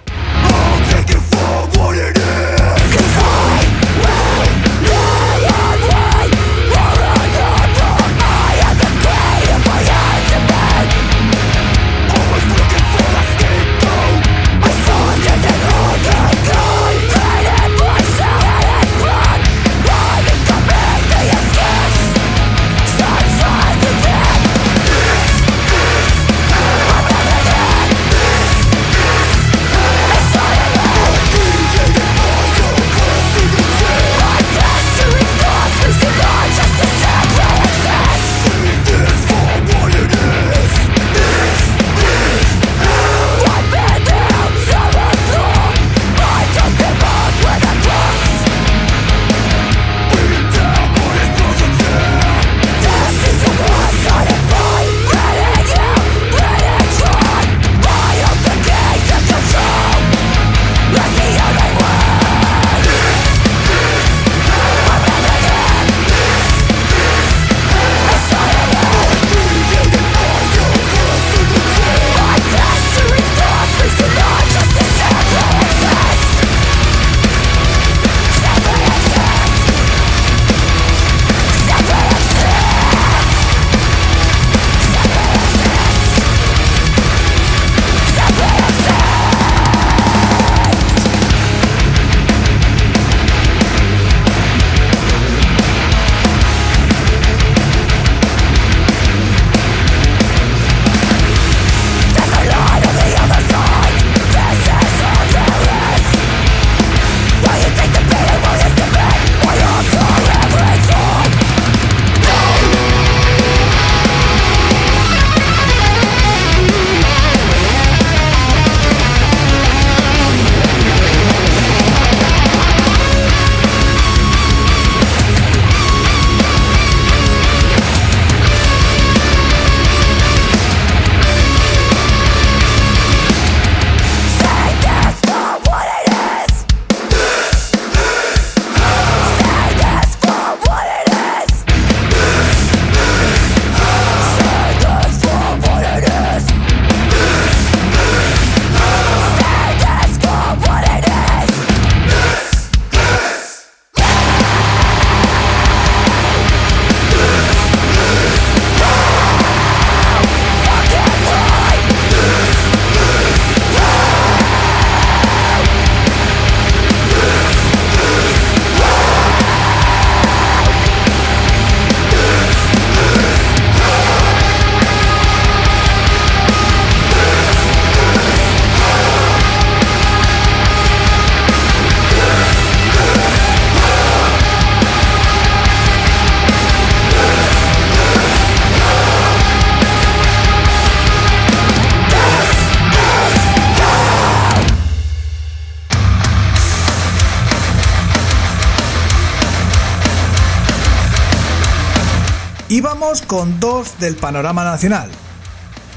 Con dos del panorama nacional.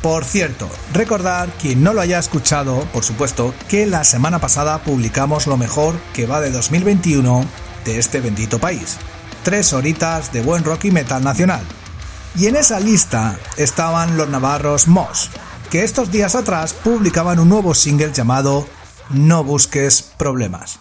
Por cierto, recordar, quien no lo haya escuchado, por supuesto, que la semana pasada publicamos lo mejor que va de 2021 de este bendito país. Tres horitas de buen rock y metal nacional. Y en esa lista estaban los navarros Moss, que estos días atrás publicaban un nuevo single llamado No busques problemas.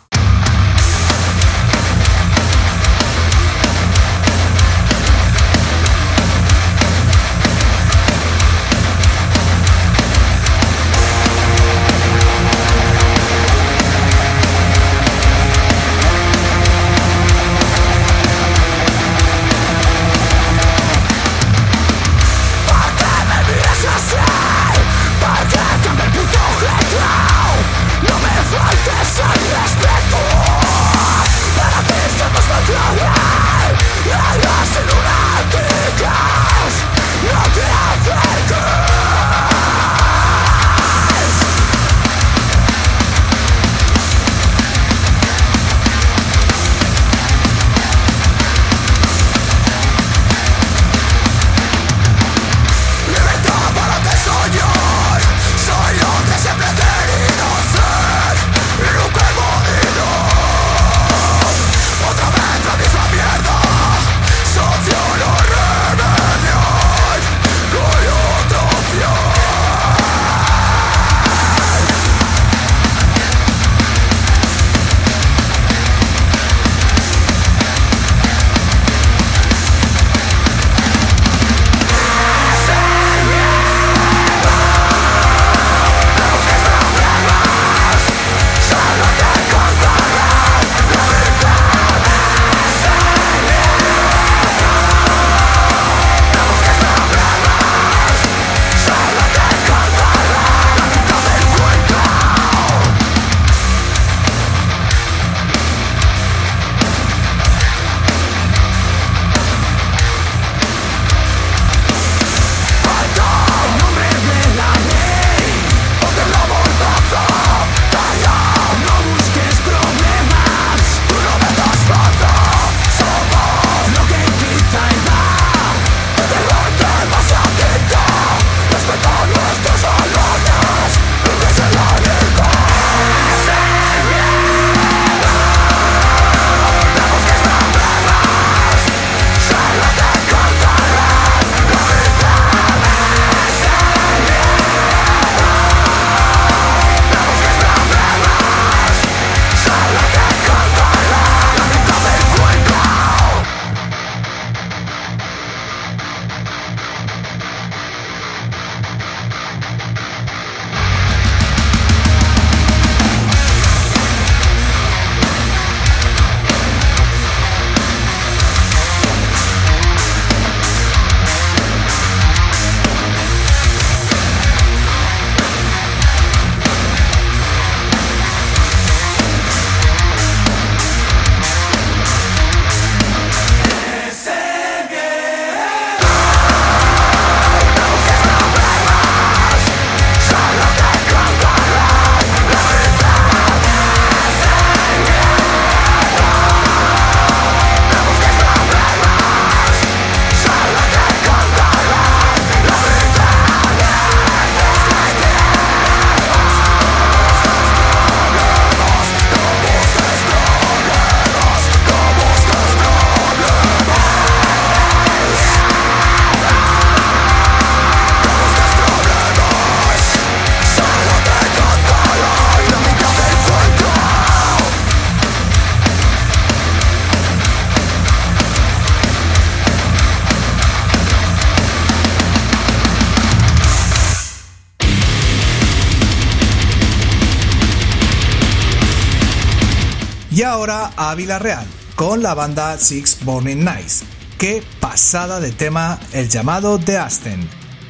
A Villarreal, con la banda Six Burning Nights. Qué pasada de tema el llamado de Asten.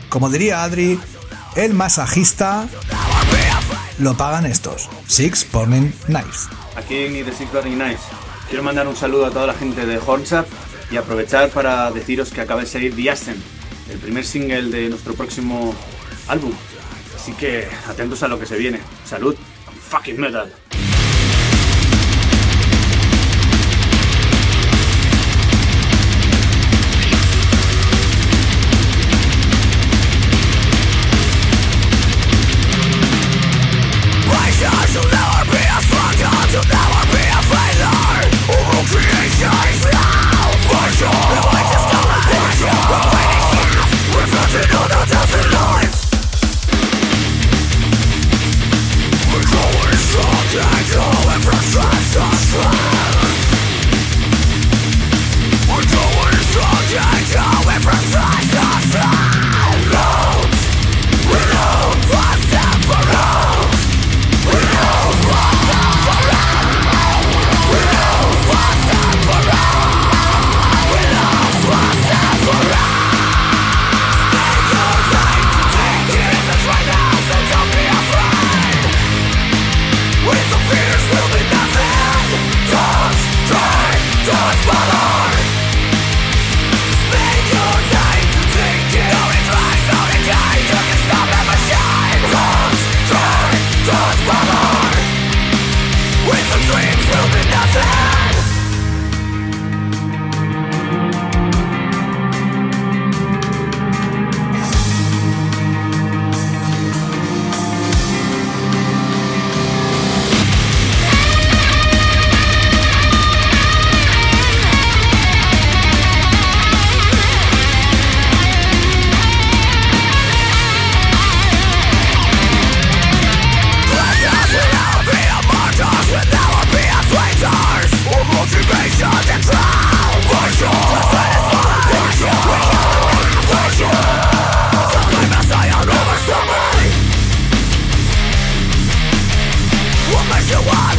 Como diría Adri, el masajista lo pagan estos, Six Burning Nights.
Aquí en The Six Burning Nights. Quiero mandar un saludo a toda la gente de Horns Up y aprovechar para deciros que acaba de salir The Ascent, el primer single de nuestro próximo álbum. Así que atentos a lo que se viene. Salud, fucking metal.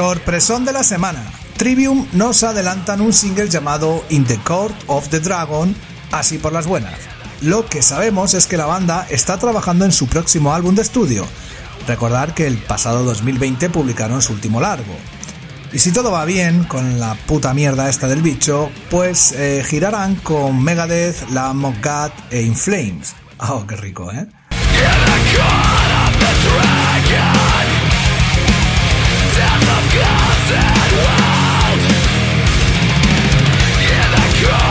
Sorpresón de la semana. Trivium nos adelantan un single llamado In the Court of the Dragon, así por las buenas. Lo que sabemos es que la banda está trabajando en su próximo álbum de estudio. Recordar que el pasado 2020 publicaron su último largo. Y si todo va bien con la puta mierda esta del bicho, pues eh, girarán con Megadeth, Lamb of God e In Flames. Oh, qué rico, ¿eh?
of gods
and wild In the cold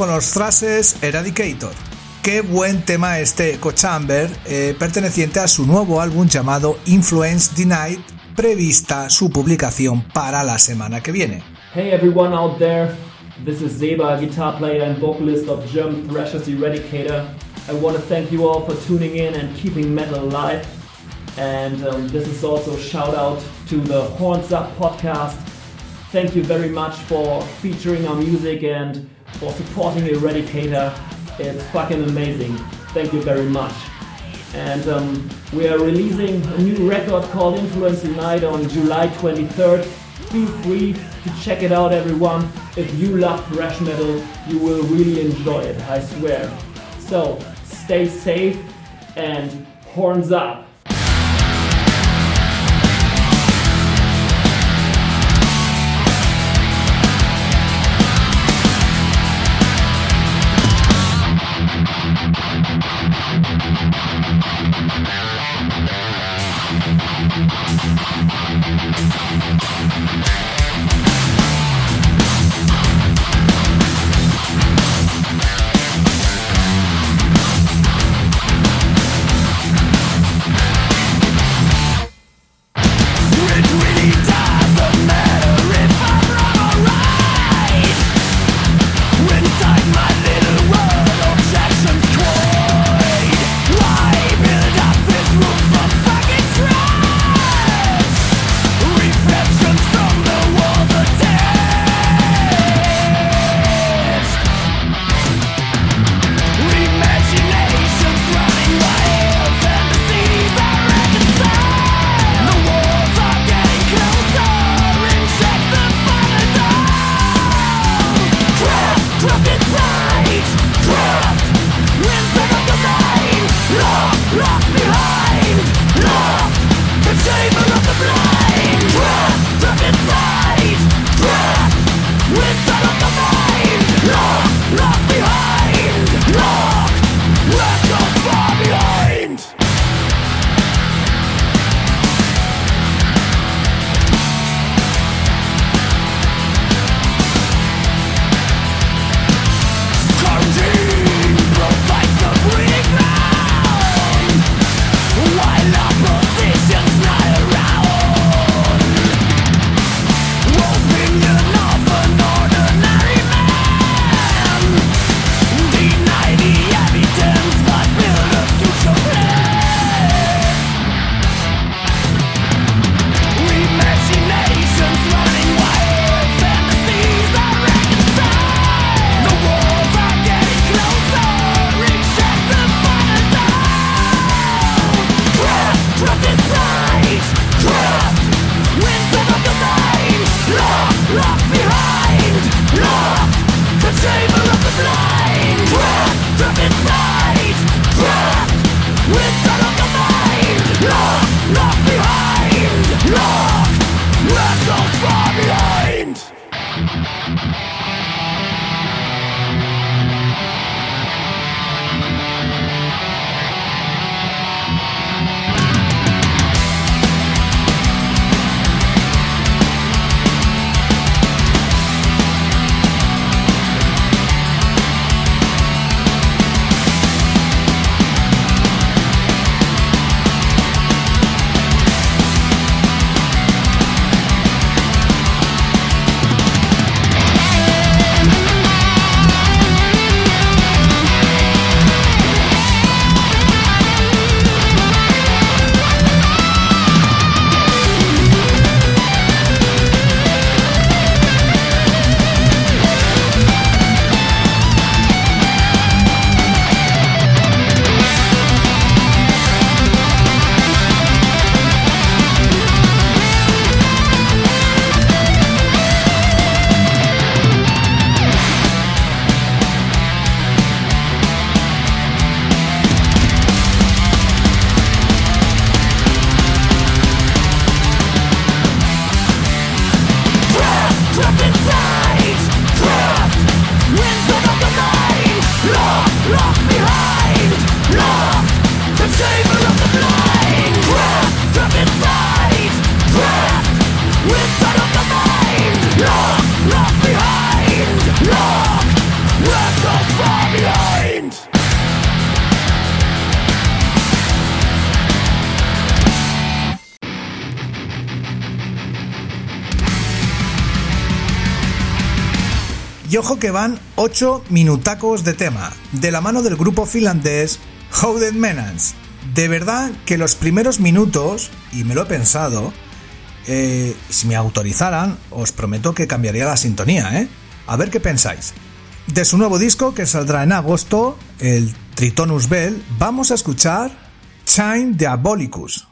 con los Thrashes Eradicator. Qué buen tema este Echo Chamber, eh, perteneciente a su nuevo álbum llamado Influence Denied, prevista su publicación para la semana que viene.
Hey everyone out there, this is Zeba, guitar player and vocalist of German Thrashers Eradicator. I want to thank you all for tuning in and keeping metal alive. And um, this is also a shout out to the Horns Up podcast. Thank you very much for featuring our music and for supporting Eradicator. It's fucking amazing. Thank you very much. And um, we are releasing a new record called Influence Night on July 23rd. Feel free to check it out, everyone. If you love thrash metal, you will really enjoy it, I swear. So, stay safe and horns up.
Ojo que van 8 minutacos de tema, de la mano del grupo finlandés Howden Menans. De verdad que los primeros minutos, y me lo he pensado, eh, si me autorizaran, os prometo que cambiaría la sintonía, ¿eh? A ver qué pensáis. De su nuevo disco que saldrá en agosto, el Tritonus Bell, vamos a escuchar Chime Diabolicus.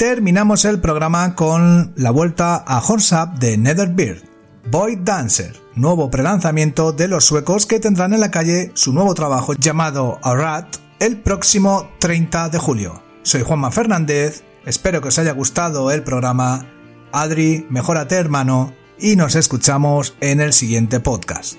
Terminamos el programa con la vuelta a Horns Up de Netherbeard, Boy Dancer, nuevo prelanzamiento de los suecos que tendrán en la calle su nuevo trabajo llamado A Rat el próximo 30 de julio. Soy Juanma Fernández, espero que os haya gustado el programa. Adri, mejórate hermano y nos escuchamos en el siguiente podcast.